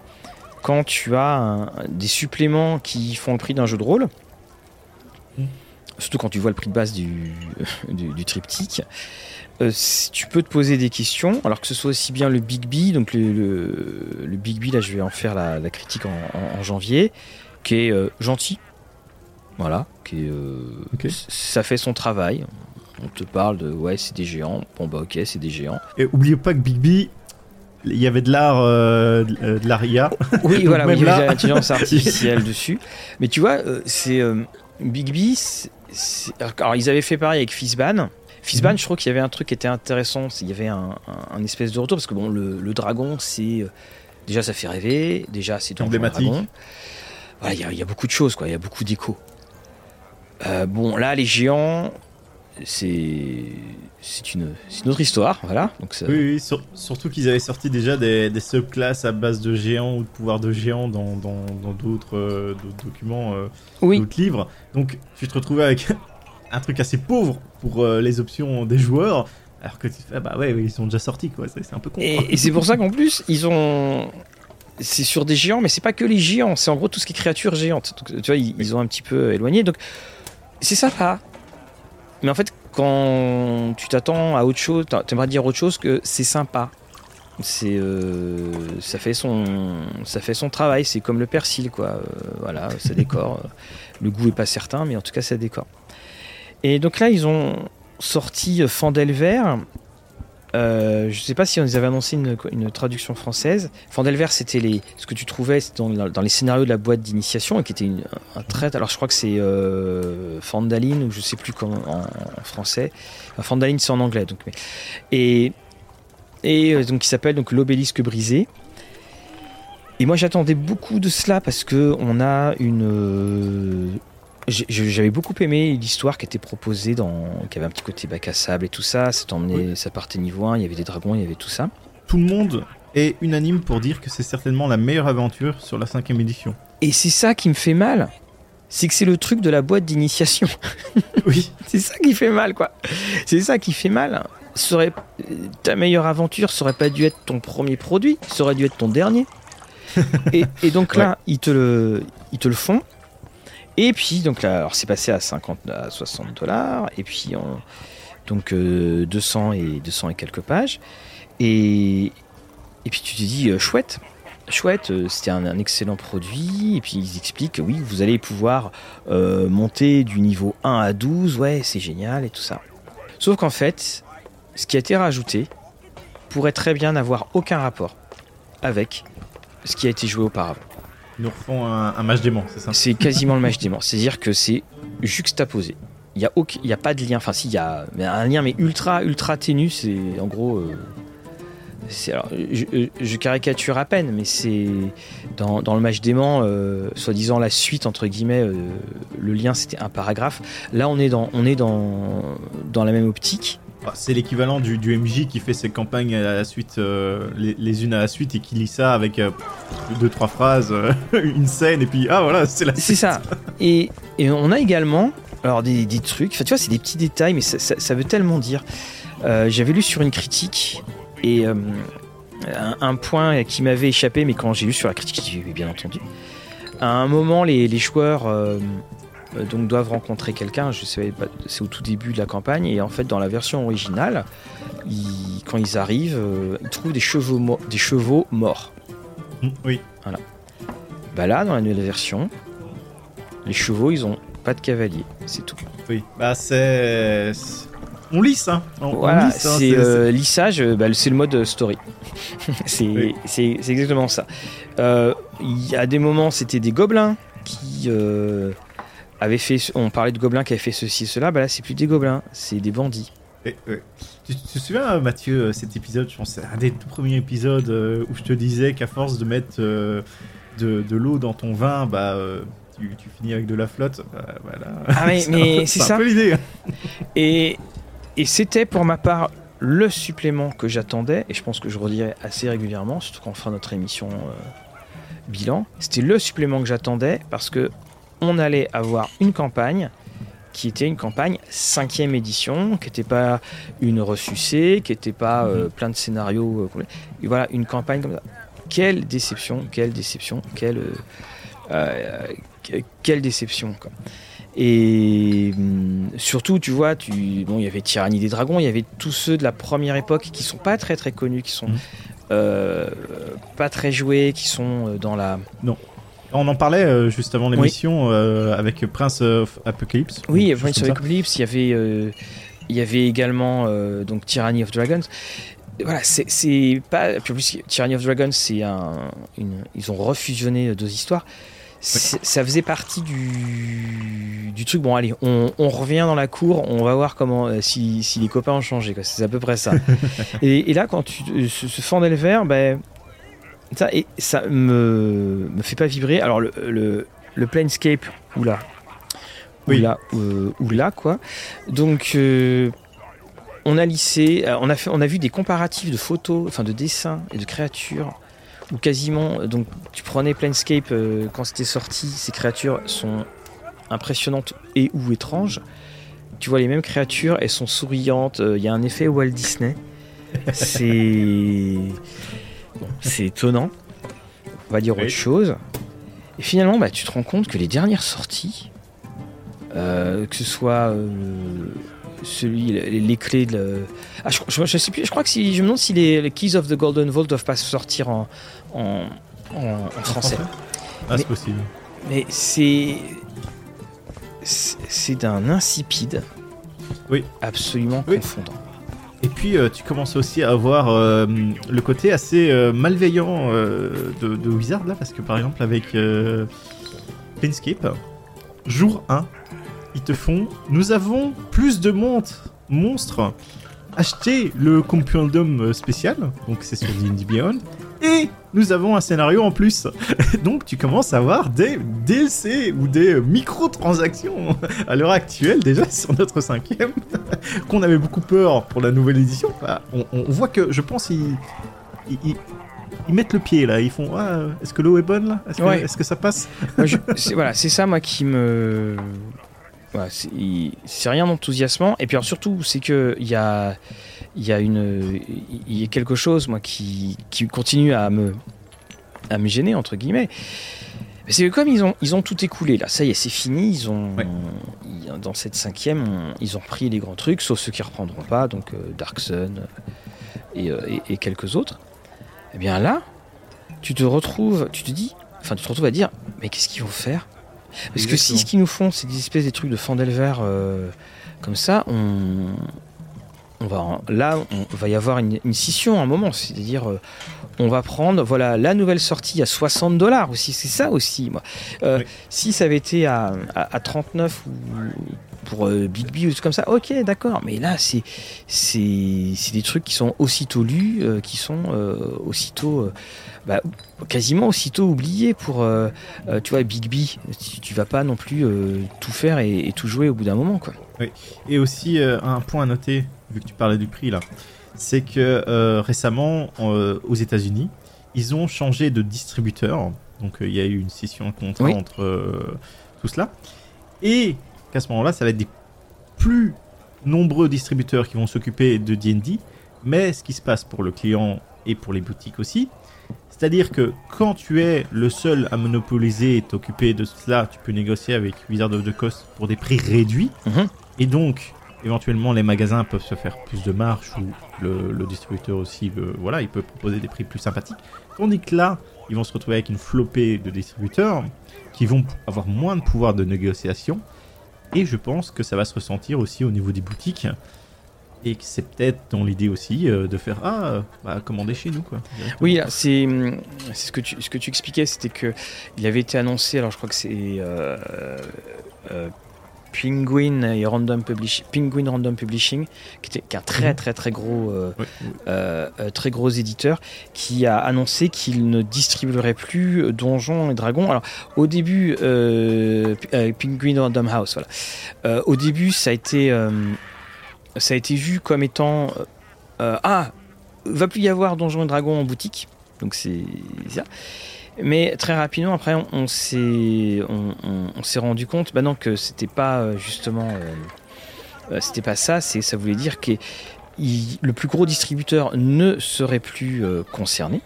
quand tu as un- des suppléments qui font le prix d'un jeu de rôle, Mm. surtout quand tu vois le prix de base du, du, du triptyque, euh, tu peux te poser des questions, alors que ce soit aussi bien le Big B, donc le, le, le Big B, là je vais en faire la, la critique en, en- en janvier, qui est euh, gentil, voilà, qui est, euh, ça fait son travail. On te parle de ouais c'est des géants, bon bah ok c'est des géants. Et oubliez pas que Big B, il y avait de l'art, euh, de euh, de l'art IA. Oui, voilà, oui, il y avait l'intelligence artificielle [laughs] dessus. Mais tu vois, c'est Big B. c'est- c'est- Alors, ils avaient fait pareil avec Fizban. Fizban, Mhm. je trouve qu'il y avait un truc qui était intéressant. c'est- Il y avait un, un- un espèce de retour parce que bon, le, le dragon, c'est déjà ça fait rêver. Déjà, c'est Emblématique. Dragons. Voilà, il y, a- il y a beaucoup de choses, quoi. Il y a beaucoup d'échos. Euh, bon, là, les géants, c'est c'est une, c'est une autre histoire, voilà. Donc ça- Oui, oui, sur- surtout qu'ils avaient sorti déjà des, des subclasses à base de géants ou de pouvoirs de géants dans dans- dans d'autres euh, d'autres documents, euh, oui, d'autres livres. Donc tu te retrouvais avec [laughs] un truc assez pauvre pour euh, les options des joueurs. Alors que tu te fais, ah bah ouais, ils sont déjà sortis quoi, c'est un peu con. et c'est pour ça qu'en plus, ils ont. C'est sur des géants, mais c'est pas que les géants, c'est en gros tout ce qui est créatures géantes. Donc, tu vois, ils, ils ont un petit peu éloigné. Donc, c'est sympa. Mais en fait, quand tu t'attends à autre chose, t'aimerais dire autre chose que c'est sympa. C'est, euh, ça fait son, ça fait son travail. C'est comme le persil, quoi. Euh, voilà, ça décore. [laughs] le goût est pas certain, mais en tout cas, ça décore. Et donc là, ils ont sorti Fandelver. Euh, je sais pas si on avait annoncé une, traduction française. Fandelver, c'était les, ce que tu trouvais dans, les scénarios de la boîte d'initiation et qui était un trait. Alors je crois que c'est euh, Fandaline ou je sais plus comment en, français. Fandaline c'est en anglais donc. Et et euh, donc qui s'appelle donc l'obélisque brisé. Et moi j'attendais beaucoup de cela parce que on a une j'avais beaucoup aimé l'histoire qui était proposée dans qui avait un petit côté bac à sable et tout ça, ça t'emmenait ça partait niveau 1, il y avait des dragons, il y avait tout ça. Tout le monde est unanime pour dire que c'est certainement la meilleure aventure sur la cinquième édition. Et c'est ça qui me fait mal. c'est que c'est le truc de la boîte d'initiation. Oui. [laughs] c'est ça qui fait mal, quoi. C'est ça qui fait mal. Serait, ta meilleure aventure serait pas dû être ton premier produit, ça aurait dû être ton dernier. [laughs] et, et donc là, ils, te le, ils te le font. Et puis, donc là, alors c'est passé à 50, à 60 dollars. Et puis, on, donc euh, 200 et 200 et quelques pages. Et, et puis tu te dis, euh, chouette, chouette, euh, c'était un, un excellent produit. Et puis ils expliquent que oui, vous allez pouvoir euh, monter du niveau 1 à 12, ouais, c'est génial et tout ça. Sauf qu'en fait, ce qui a été rajouté pourrait très bien n'avoir aucun rapport avec ce qui a été joué auparavant. Ils nous refont un, un match dément, c'est ça C'est quasiment le match dément. C'est-à-dire que c'est juxtaposé. Il n'y a, aucun- a pas de lien. Enfin, si, il y a un lien, mais ultra, ultra ténu. C'est en gros. euh, alors, je caricature à peine, mais c'est dans, dans le match dément, euh, soi-disant la suite entre guillemets, euh, le lien c'était un paragraphe. Là, on est dans, on est dans, dans la même optique. Bah, C'est l'équivalent du, du MJ qui fait ses campagnes à la suite, euh, les, les unes à la suite et qui lit ça avec euh, deux trois phrases, euh, [laughs] une scène et puis ah voilà c'est la. C'est ça. Et, et on a également alors des, des trucs, enfin tu vois, c'est des petits détails, mais ça, ça- ça veut tellement dire. Euh, J'avais lu sur une critique et un, un point qui m'avait échappé, mais quand j'ai lu sur la critique, j'ai dit oui, bien entendu. À un moment, les, les joueurs donc doivent rencontrer quelqu'un. Je pas, c'est au tout début de la campagne et en fait dans la version originale, ils- quand ils arrivent, euh, ils trouvent des chevaux, mo- des chevaux morts. Mm, Oui. Bah là, dans la nouvelle version, les chevaux, ils ont pas de cavalier, c'est tout. Oui. Bah c'est. On lisse hein. On, on Voilà, lisse, hein, c'est c'est- euh, lissage, euh, bah, c'est le mode story. [laughs] c'est Oui. c'est- c'est exactement ça. Euh, Il y a des moments, c'était des gobelins qui avaient fait. On parlait de gobelins qui avaient fait ceci et cela. Bah là, c'est plus des gobelins, c'est des bandits. Et. Tu, tu te souviens, euh, Mathieu, euh, cet épisode, je pense, c'est un des tout premiers épisodes euh, où je te disais qu'à force de mettre euh, de, de l'eau dans ton vin, bah, euh, tu, tu finis avec de la flotte. Bah, voilà. Ah, mais- [laughs] mais c'est un ça. peu l'idée. hein. Et, et c'était pour ma part le supplément que j'attendais, et je pense que je redirai assez régulièrement, surtout quand on fera notre émission euh, bilan. C'était le supplément que j'attendais parce que on allait avoir une campagne qui était une campagne cinquième édition, qui n'était pas une ressucée, qui n'était pas euh, plein de scénarios. euh, et voilà, une campagne comme ça. Quelle déception, quelle déception, quelle, euh, quelle déception. Quoi. Et hum, surtout, tu vois, tu, bon, il y avait Tyrannie des Dragons, il y avait tous ceux de la première époque qui sont pas très très connus, qui sont Mhm. pas très joués, qui sont dans la. On en parlait euh, juste avant l'émission euh, avec Prince of Apocalypse. Oui, Prince of. Eclipse, il y avait, euh, il y avait également euh, donc Tyranny of Dragons. Voilà, c'est- pas. plus, Tyranny of Dragons, c'est un. Une, ils ont refusionné deux histoires. Ça faisait partie du, du truc. Bon, allez, on, on revient dans la cour, on va voir comment si, si les copains ont changé. C'est à peu près ça. [laughs] et, et là, quand tu ce, ce Fandel vert, ben ça, et ça me, me fait pas vibrer. Alors le, le, le Planescape, oula, Oui. oula, euh, oula quoi. Donc euh, on a lissé, euh, on a fait, on a vu des comparatifs de photos, enfin de dessins et de créatures où quasiment, donc tu prenais Planescape euh, quand c'était sorti, ces créatures sont impressionnantes et ou étranges. Tu vois les mêmes créatures, elles sont souriantes. euh, Il y a un effet Walt Disney. C'est [laughs] c'est étonnant. On va dire Oui. autre chose. Et finalement, bah, tu te rends compte que les dernières sorties, euh, que ce soit euh, celui, les, les clés de. le- Ah, je, je- je sais plus. Je crois que si je me demande si les, les Keys of the Golden Vault doivent pas sortir en en, en- en français. Ah, Mais- c'est possible. Mais c'est c'est c'est d'un insipide. Oui. Absolument Oui. confondant. Puis euh, tu commences aussi à avoir euh, le côté assez euh, malveillant de, Wizard là, parce que par exemple avec Planescape, jour 1, ils te font Nous avons plus de montres, monstres, achetez le Compendium spécial, donc c'est sur D&D Beyond, et nous avons un scénario en plus. [laughs] donc tu commences à avoir des DLC ou des microtransactions à l'heure actuelle déjà [laughs] sur notre cinquième [laughs] qu'on avait beaucoup peur pour la nouvelle édition, bah, on, on voit que je pense il, il, il- ils mettent le pied là, ils font ah, est-ce que l'eau est bonne là? Est-ce que, Ouais. est-ce que ça passe? Voilà, c'est ça moi qui me. Voilà, c'est, rien d'enthousiasmant. Et puis alors, surtout, c'est que il y a, y a une, y a quelque chose moi qui, qui continue à me, à me gêner entre guillemets. C'est que comme ils ont, ils ont tout écoulé là, ça y est, c'est fini. Ils ont, Ouais. ils- dans cette cinquième, on- ils ont repris les grands trucs, sauf ceux qui reprendront pas, donc euh, Dark Sun euh, et, euh, et- et quelques autres. Et bien là, tu te retrouves, tu te dis, enfin, tu te retrouves à dire, mais qu'est-ce qu'ils vont faire? Parce que si ce qu'ils nous font, c'est des espèces des trucs de Fandelver euh, comme ça, on, on va en- là, on va y avoir une, une scission à un moment. C'est-à-dire, euh, on va prendre, voilà, la nouvelle sortie à 60 dollars aussi. C'est ça aussi, moi. Euh, Oui. Si ça avait été à, à, à 39 ou pour euh, Big B ou trucs comme ça, ok, d'accord. Mais là, c'est c'est c'est des trucs qui sont aussitôt lus, qui sont aussitôt, bah, quasiment aussitôt oubliés pour, euh, euh, tu vois, Big B. Tu, tu vas pas non plus euh, tout faire et, et tout jouer au bout d'un moment, quoi. Et aussi, un point à noter, vu que tu parlais du prix là, c'est que récemment, aux États-Unis, ils ont changé de distributeur. Donc, il y a eu une scission de contrat Oui. entre tout cela. Et qu'à ce moment-là, ça va être des plus nombreux distributeurs qui vont s'occuper de D&D. Mais ce qui se passe pour le client et pour les boutiques aussi, c'est-à-dire que quand tu es le seul à monopoliser et t'occuper de cela, tu peux négocier avec Wizard of the Coast pour des prix réduits. Mhm. Et donc, éventuellement, les magasins peuvent se faire plus de marge ou le, le distributeur aussi, veut- voilà, il peut proposer des prix plus sympathiques. Tandis que là, ils vont se retrouver avec une flopée de distributeurs qui vont avoir moins de pouvoir de négociation. Et je pense que ça va se ressentir aussi au niveau des boutiques. Et que c'est peut-être dans l'idée aussi euh, de faire Ah, euh, bah, commander chez nous, quoi. Oui, c'est hum, c'est ce que tu ce que tu expliquais, c'était que il avait été annoncé. Alors, je crois que c'est euh, euh, Penguin et Random Publishing, Penguin Random Publishing, qui était qui est un très Mhm. très très gros euh, euh, euh, très gros éditeur, qui a annoncé qu'il ne distribuerait plus Donjons et Dragons. Alors, au début, euh, Penguin Random House, voilà. Au début, ça a été euh, ça a été vu comme étant euh, ah va plus y avoir Donjons et Dragons en boutique, donc c'est ça. Mais très rapidement après, on, on s'est on, on- on s'est rendu compte, bah non, que c'était pas euh, justement euh, euh, c'était pas ça. C'est ça voulait dire que il- le plus gros distributeur ne serait plus euh, concerné.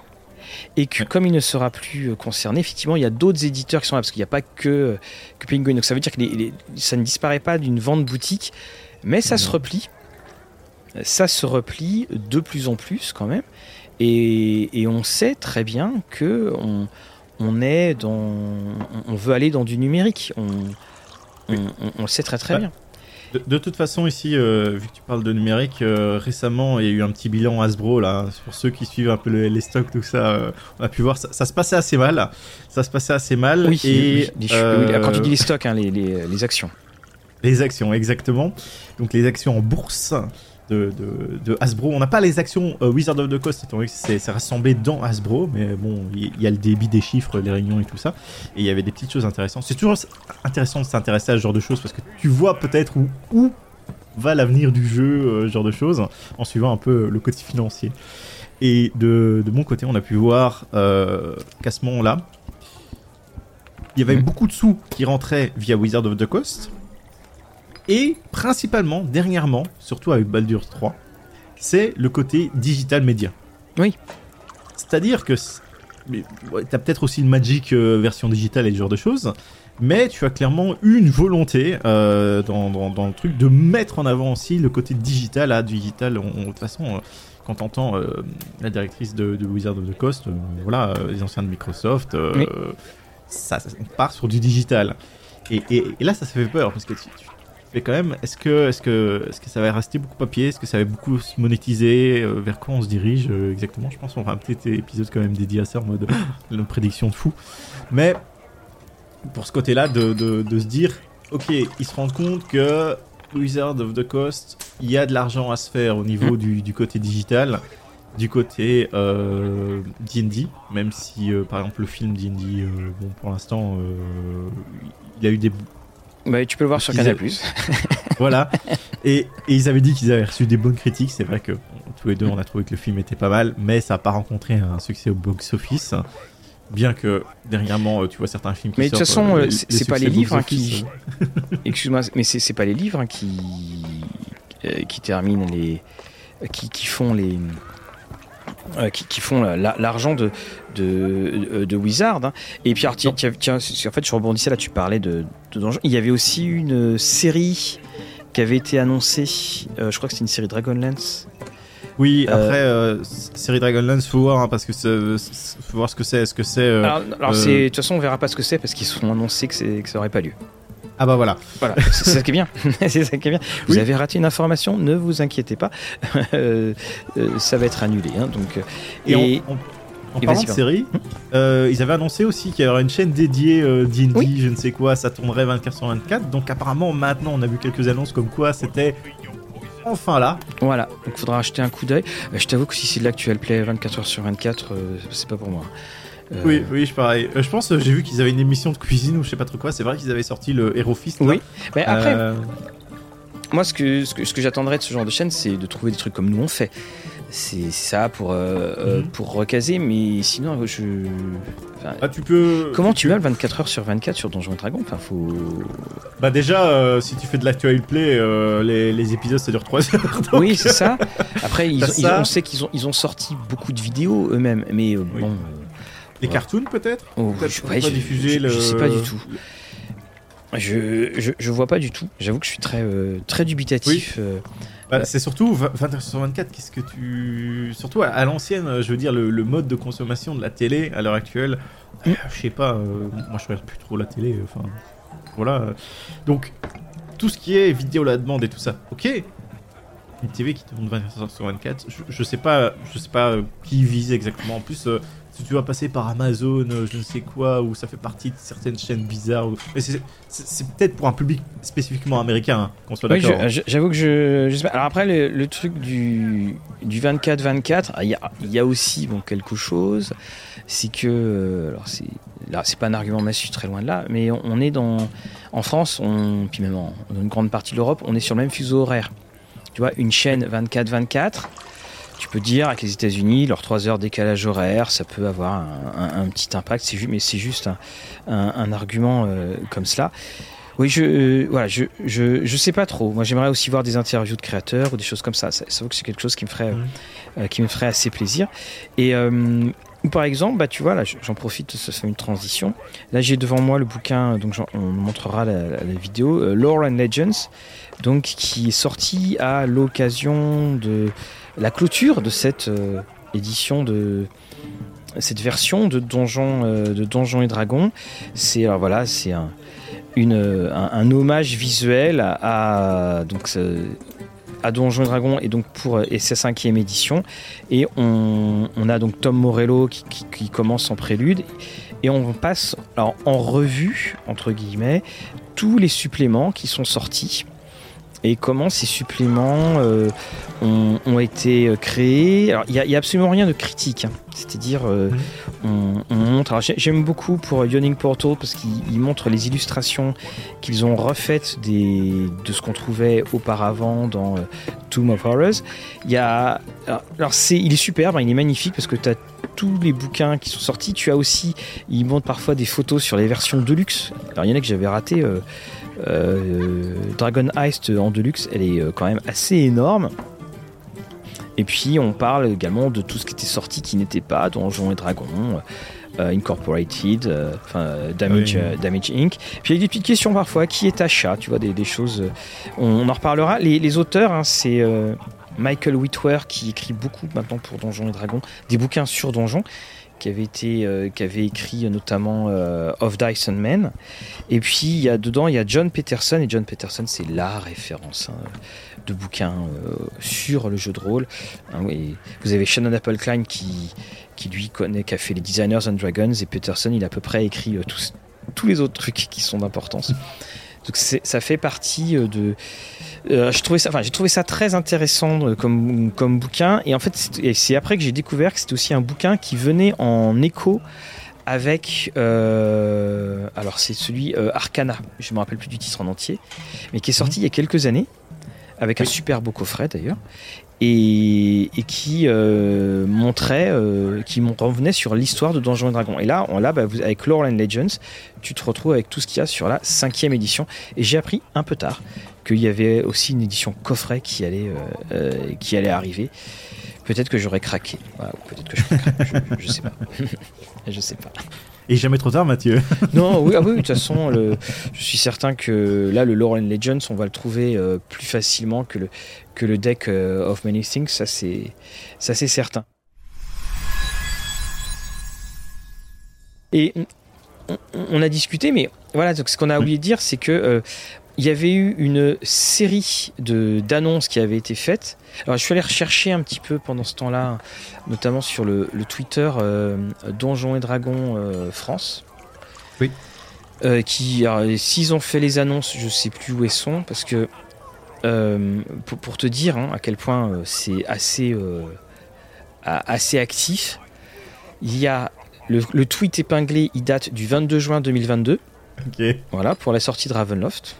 Et que comme il ne sera plus concerné, effectivement, il y a d'autres éditeurs qui sont là, parce qu'il n'y a pas que, que Penguin. Donc ça veut dire que les- les- ça ne disparaît pas d'une vente boutique, mais ça se replie. Ça se replie de plus en plus quand même. Et, et on sait très bien que on, on est dans, on- veut aller dans du numérique. On, on, Oui. on- on le sait très très Ouais. bien. De, de toute façon, ici, euh, vu que tu parles de numérique, euh, récemment, il y a eu un petit bilan Hasbro, là, pour ceux qui suivent un peu le- les stocks, tout ça, euh, on a pu voir, ça, ça se passait assez mal. Ça se passait assez mal. Oui, et, oui, les- oui, quand tu dis les stocks, hein, les, les- les actions. Les actions, exactement. Donc les actions en bourse de, de, de Hasbro. On n'a pas les actions euh, Wizard of the Coast, étant donné que c'est rassemblé dans Hasbro, mais bon, il y, a le débit des chiffres, les réunions et tout ça. Et il y avait des petites choses intéressantes. C'est toujours intéressant de s'intéresser à ce genre de choses parce que tu vois peut-être où, où va l'avenir du jeu, euh, ce genre de choses, en suivant un peu le côté financier. Et de, de mon côté, on a pu voir euh, qu'à ce moment-là, il y avait Mhm. beaucoup de sous qui rentraient via Wizard of the Coast. Et principalement, dernièrement, surtout avec Baldur's 3, c'est le côté digital média. Oui. C'est-à-dire que mais, ouais, t'as peut-être aussi une Magic euh, version digitale et ce genre de choses, mais tu as clairement une volonté euh, dans, dans- dans le truc de mettre en avant aussi le côté digital à digital. On- on- De toute façon, euh, quand t'entends euh, la directrice de, de Wizard of the Coast, voilà, les anciens de Microsoft, Oui. ça, ça part sur du digital. Et, et- et là, ça, ça fait peur parce que tu, tu fais quand même. Est-ce que, est-ce que, est-ce que ça va rester beaucoup papier Est-ce que ça va beaucoup se monétiser? Euh, Vers quoi on se dirige euh, exactement? Je pense qu'on fera un petit épisode quand même dédié à ça en mode [laughs] nos prédictions de fou. Mais pour ce côté-là, de, se dire, ok, ils se rendent compte que Wizard of the Coast, il y a de l'argent à se faire au niveau du, côté digital, du côté euh, D&D, même si euh, par exemple le film D&D, euh, bon pour l'instant, euh, il a eu des Bah, tu peux le voir sur Canal+. [laughs] voilà. Et, et ils avaient dit qu'ils avaient reçu des bonnes critiques. C'est vrai que, tous les deux, on a trouvé que le film était pas mal, mais ça n'a pas rencontré un succès au box-office. Bien que dernièrement, euh, tu vois certains films qui Mais de toute façon, euh, c'est pas les livres hein, qui. [laughs] Excuse-moi, mais c'est c'est pas les livres hein, qui euh, qui terminent les qui, qui font les euh, qui, qui font la- l'argent de, de, de Wizard. hein. Et puis, alors, tiens, tiens, c'est- en fait, je rebondissais là, tu parlais de, de Donjons. Il y avait aussi une série qui avait été annoncée, euh, je crois que c'était une série Dragonlance. Oui, Euh, après, euh, série Dragonlance, faut voir, hein, parce que c'est- c'est- faut voir ce que c'est. Est-ce que c'est. euh, Alors, alors euh, c'est- de toute façon, on verra pas ce que c'est parce qu'ils sont annoncés que, c'est- que ça aurait pas lieu. Ah bah voilà. Voilà, [laughs] c'est ça qui est bien. [laughs] c'est ça qui est bien. Vous Oui. avez raté une information, ne vous inquiétez pas. [laughs] Euh, euh, ça va être annulé. hein, donc, euh, Et, et, en, en- en et parlant de série, euh, ils avaient annoncé aussi qu'il y aurait une chaîne dédiée euh, Oui. je ne sais quoi, ça tournerait 24 sur 24. Donc apparemment, maintenant, on a vu quelques annonces comme quoi c'était enfin là. voilà, donc faudra acheter un coup d'œil. Je t'avoue que si c'est de l'actuel play 24 heures sur 24, euh, c'est pas pour moi. Euh, Oui, oui, je pareil. Euh, je pense, euh, j'ai vu qu'ils avaient une émission de cuisine ou je sais pas trop quoi. C'est vrai qu'ils avaient sorti le Hero Fist. là. Oui. Mais après, Euh, moi, ce que, ce que, ce que j'attendrais de ce genre de chaîne, c'est de trouver des trucs comme nous on fait. C'est ça pour, euh, Mhm. pour recaser, mais sinon, je. enfin, ah, tu peux. comment tu peux- mets le 24 heures sur 24 sur Donjons et Dragons? Enfin, faut. Bah déjà, euh, si tu fais de l'actual play, euh, les, les épisodes ça dure 3 [laughs] heures. donc- Oui, c'est ça. Après, [laughs] ils, ont- on sait qu'ils ont, ils ont sorti beaucoup de vidéos eux-mêmes, mais euh, Oui. Les Ouais. cartoons peut-être Oh, je, ouais, pas je- diffuser je- le. je sais pas du tout. Je, je, je vois pas du tout. J'avoue que je suis très, euh, très dubitatif. euh. Bah, c'est surtout 20 20 heures sur 24. Qu'est-ce que tu. Surtout à, à l'ancienne, euh, je veux dire, le, le mode de consommation de la télé à l'heure actuelle. Mm. euh, je sais pas, moi je regarde plus trop la télé. Enfin, voilà. Donc, tout ce qui est vidéo à la demande et tout ça, ok. Une TV qui tourne 24 heures sur 24, je, je sais pas, je sais pas qui vise exactement. En plus, si tu vas passer par Amazon, euh, je ne sais quoi, ou ça fait partie de certaines chaînes bizarres. ou- Mais c'est peut-être pour un public spécifiquement américain, hein, qu'on soit Oui, d'accord. je- j'avoue que je, je sais pas. Alors après, le, le truc du, du 24-24, ah, il y a, il y a aussi bon, quelque chose. C'est que. euh, Alors, c'est. Là, c'est pas un argument massif, très loin de là, mais on, on est dans. En France, on, puis même en, dans une grande partie de l'Europe, on est sur le même fuseau horaire. Tu vois, une chaîne 24-24, tu peux dire avec les États-Unis, leurs 3 heures décalage horaire, ça peut avoir un, un- un petit impact, c'est mais c'est juste un, argument euh, comme cela. Oui, je, euh, voilà, je, je, je sais pas trop. Moi, j'aimerais aussi voir des interviews de créateurs ou des choses comme ça. Ça, ça vaut que c'est quelque chose qui me ferait, euh, qui me ferait assez plaisir. Et euh, ou par exemple, bah, tu vois, là, j'en profite, ça fait une transition. Là, j'ai devant moi le bouquin, donc on montrera la, la- la vidéo, Lore and Legends, donc qui est sorti à l'occasion de la clôture de cette euh, édition de cette version de Donjons, euh, de et Dragons. C'est alors voilà, c'est un, euh, hommage visuel à, à- et Dragons et donc pour euh, et sa cinquième édition. Et on, a donc Tom Morello qui, qui- qui commence en prélude et on passe alors, en revue entre guillemets tous les suppléments qui sont sortis et comment ces suppléments euh, ont, ont été euh, créés. Alors, il n'y a, absolument rien de critique, hein. c'est-à-dire euh, on, on montre. J'aime beaucoup pour Yawning Portal parce qu'il il montre les illustrations qu'ils ont refaites des, de ce qu'on trouvait auparavant dans euh, Tomb of Horrors. Il y a, alors, alors, c'est, il est superbe, hein, il est magnifique parce que tu as tous les bouquins qui sont sortis. Tu as aussi, il montre parfois des photos sur les versions Deluxe. Alors il y en a que j'avais raté. euh, Dragon Heist en Deluxe, elle est euh, quand même assez énorme. Et puis on parle également de tout ce qui était sorti qui n'était pas Donjons et Dragons, euh, Incorporated, euh, enfin euh, Damage, Oui. euh, Damage Inc. Puis il y a des petites questions parfois, qui est achat, tu vois, des, des choses. euh, on, on en reparlera. Les, les auteurs, hein, c'est euh, Michael Whitwer qui écrit beaucoup maintenant pour Donjons et Dragons, des bouquins sur Donjons qui avait été euh, qui avait écrit notamment euh, Of and Men. Et puis il y a dedans il y a John Peterson. Et John Peterson c'est la référence hein, de bouquins euh, sur le jeu de rôle. Hein, vous avez Shannon Applecline qui qui lui connaît qui a fait les Designers and Dragons. Et Peterson il a à peu près écrit euh, tous tous les autres trucs qui sont d'importance. Donc ça fait partie euh, de euh, je trouvais ça, enfin, j'ai trouvé ça très intéressant euh, comme, comme bouquin. Et en fait, c'est- après que j'ai découvert que c'était aussi un bouquin qui venait en écho avec. euh, alors, c'est celui euh, Arcana. Je me rappelle plus du titre en entier, mais qui est sorti il y a quelques années avec un super beau coffret d'ailleurs. Et, qui euh, montrait, euh, qui revenait sur l'histoire de Donjons et Dragons. Et là, on, bah, avec Lore Legends, tu te retrouves avec tout ce qu'il y a sur la cinquième édition. Et j'ai appris un peu tard qu'il y avait aussi une édition coffret qui allait, euh, euh, qui allait arriver. Peut-être que j'aurais craqué. Peut-être que je, je, je sais pas. [laughs] je sais pas. Et jamais trop tard, Mathieu. [laughs] Non, oui, ah oui, de toute façon, le- je suis certain que là, le Lore and Legends, on va le trouver euh, plus facilement que le, que le deck euh, of Many Things, ça c'est, certain. Et on a discuté, mais voilà, donc ce qu'on a oublié de dire, c'est que euh, il y avait eu une série de d'annonces qui avaient été faites. Alors, je suis allé rechercher un petit peu pendant ce temps-là, notamment sur le, le Twitter euh, Donjons et Dragons euh, France. Oui. Euh, qui, s'ils ont fait les annonces, je sais plus où elles sont, parce que euh, pour, pour te dire hein, à quel point c'est assez, actif, il y a le, le tweet épinglé, il date du 22 juin 2022. Ok. Voilà, pour la sortie de Ravenloft.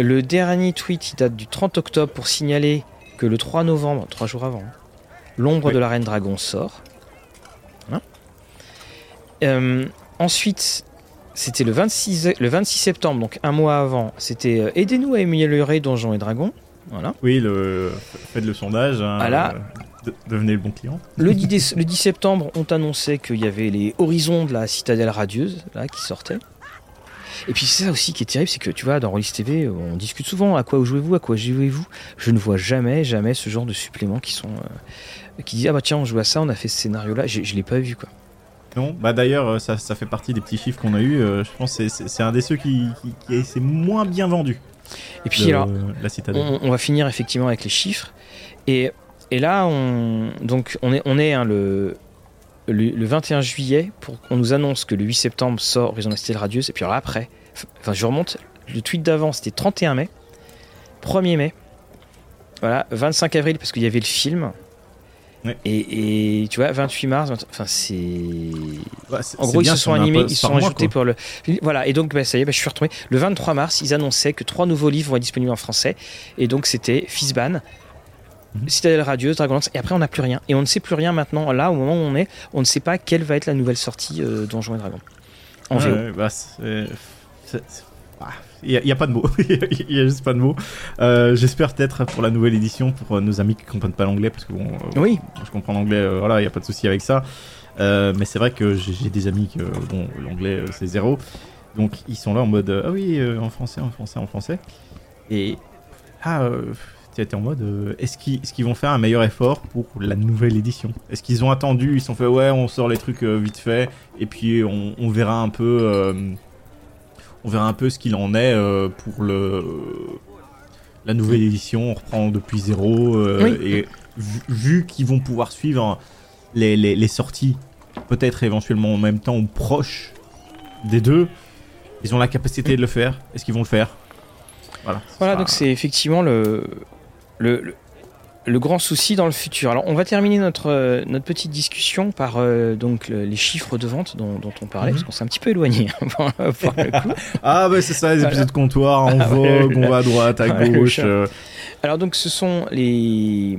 Le dernier tweet, il date du 30 octobre pour signaler que le 3 novembre, trois jours avant, hein, l'ombre Oui. de la Reine Dragon sort. Voilà. Euh, ensuite, c'était le 26, le 26 septembre, donc un mois avant, c'était euh, Aidez-nous à améliorer Donjons et Dragons. Voilà. Oui, le... faites le sondage. hein, Voilà. euh, de- Devenez le bon client. Le 10, [laughs] déce- le 10 septembre, on t'annonçait qu'il y avait les horizons de la citadelle radieuse là, qui sortaient. Et puis c'est ça aussi qui est terrible, c'est que tu vois, dans Rollis TV, on discute souvent à quoi jouez-vous, à quoi jouez-vous? Je ne vois jamais, jamais ce genre de suppléments qui sont. euh, qui disent Ah bah tiens, on joue à ça, on a fait ce scénario-là. J'ai- Je l'ai pas vu quoi. Non, bah d'ailleurs, euh, ça, ça fait partie des petits chiffres qu'on a eu. euh, je pense que c'est- un des ceux qui, qui, qui s'est moins bien vendu. Et puis le- alors, la citadelle. on, on va finir effectivement avec les chiffres. Et, et là, on, donc, on est, on est hein, le, le, le 21 juillet pour qu'on nous annonce que le 8 septembre sort Horizon Steel Radieuse. Et puis alors après, enfin, je remonte, le tweet d'avant c'était 31 mai, 1er mai, voilà, 25 avril parce qu'il y avait le film. Ouais. Et, et tu vois, 28 mars, 20 enfin c'est. Ouais, En gros, ils se sont on animés, ils se sont ajoutés pour le. Voilà, et donc bah, ça y est, bah, je suis retombé. Le 23 mars, ils annonçaient que trois nouveaux livres vont être disponibles en français. Et donc c'était Fizban, Mhm. Citadelle Radieuse, Dragonlance. Et après, on n'a plus rien. Et on ne sait plus rien maintenant. Là, au moment où on est, on ne sait pas quelle va être la nouvelle sortie euh, Donjons et Dragons. En VO. ouais, bah, c'est- c'est- c'est- ah, Il n'y a, pas de mots. [laughs] Il n'y a juste pas de mots. Euh, J'espère peut-être pour la nouvelle édition, pour euh, nos amis qui comprennent pas l'anglais, parce que bon, euh, Oui, je comprends l'anglais, euh, voilà, il n'y a pas de souci avec ça. Mais c'est vrai que j'ai des amis que, bon, l'anglais c'est zéro. Donc ils sont là en mode, ah oui, en français, en français, en français. Et ah, tu étais en mode, euh, est-ce qu'ils vont faire un meilleur effort pour la nouvelle édition? Est-ce qu'ils ont attendu, ils se sont fait, ouais, on sort les trucs euh, vite fait, et puis on, on verra un peu, euh, on verra un peu ce qu'il en est pour le la nouvelle édition, on reprend depuis zéro, Oui. et vu, vu qu'ils vont pouvoir suivre les, les, les sorties, peut-être éventuellement en même temps ou proches des deux, ils ont la capacité de le faire. Est-ce qu'ils vont le faire? Voilà. Voilà, donc c'est effectivement le, le, le, le grand souci dans le futur. Alors, on va terminer notre, euh, notre petite discussion par euh, donc le- les chiffres de vente dont, dont on parlait, Mhm. parce qu'on s'est un petit peu éloigné hein, [laughs] pour, pour le coup. [laughs] Ah, bah c'est ça, les Voilà. épisodes comptoir en Ah, vogue, on va à droite, à gauche. euh, Alors, donc, ce sont les,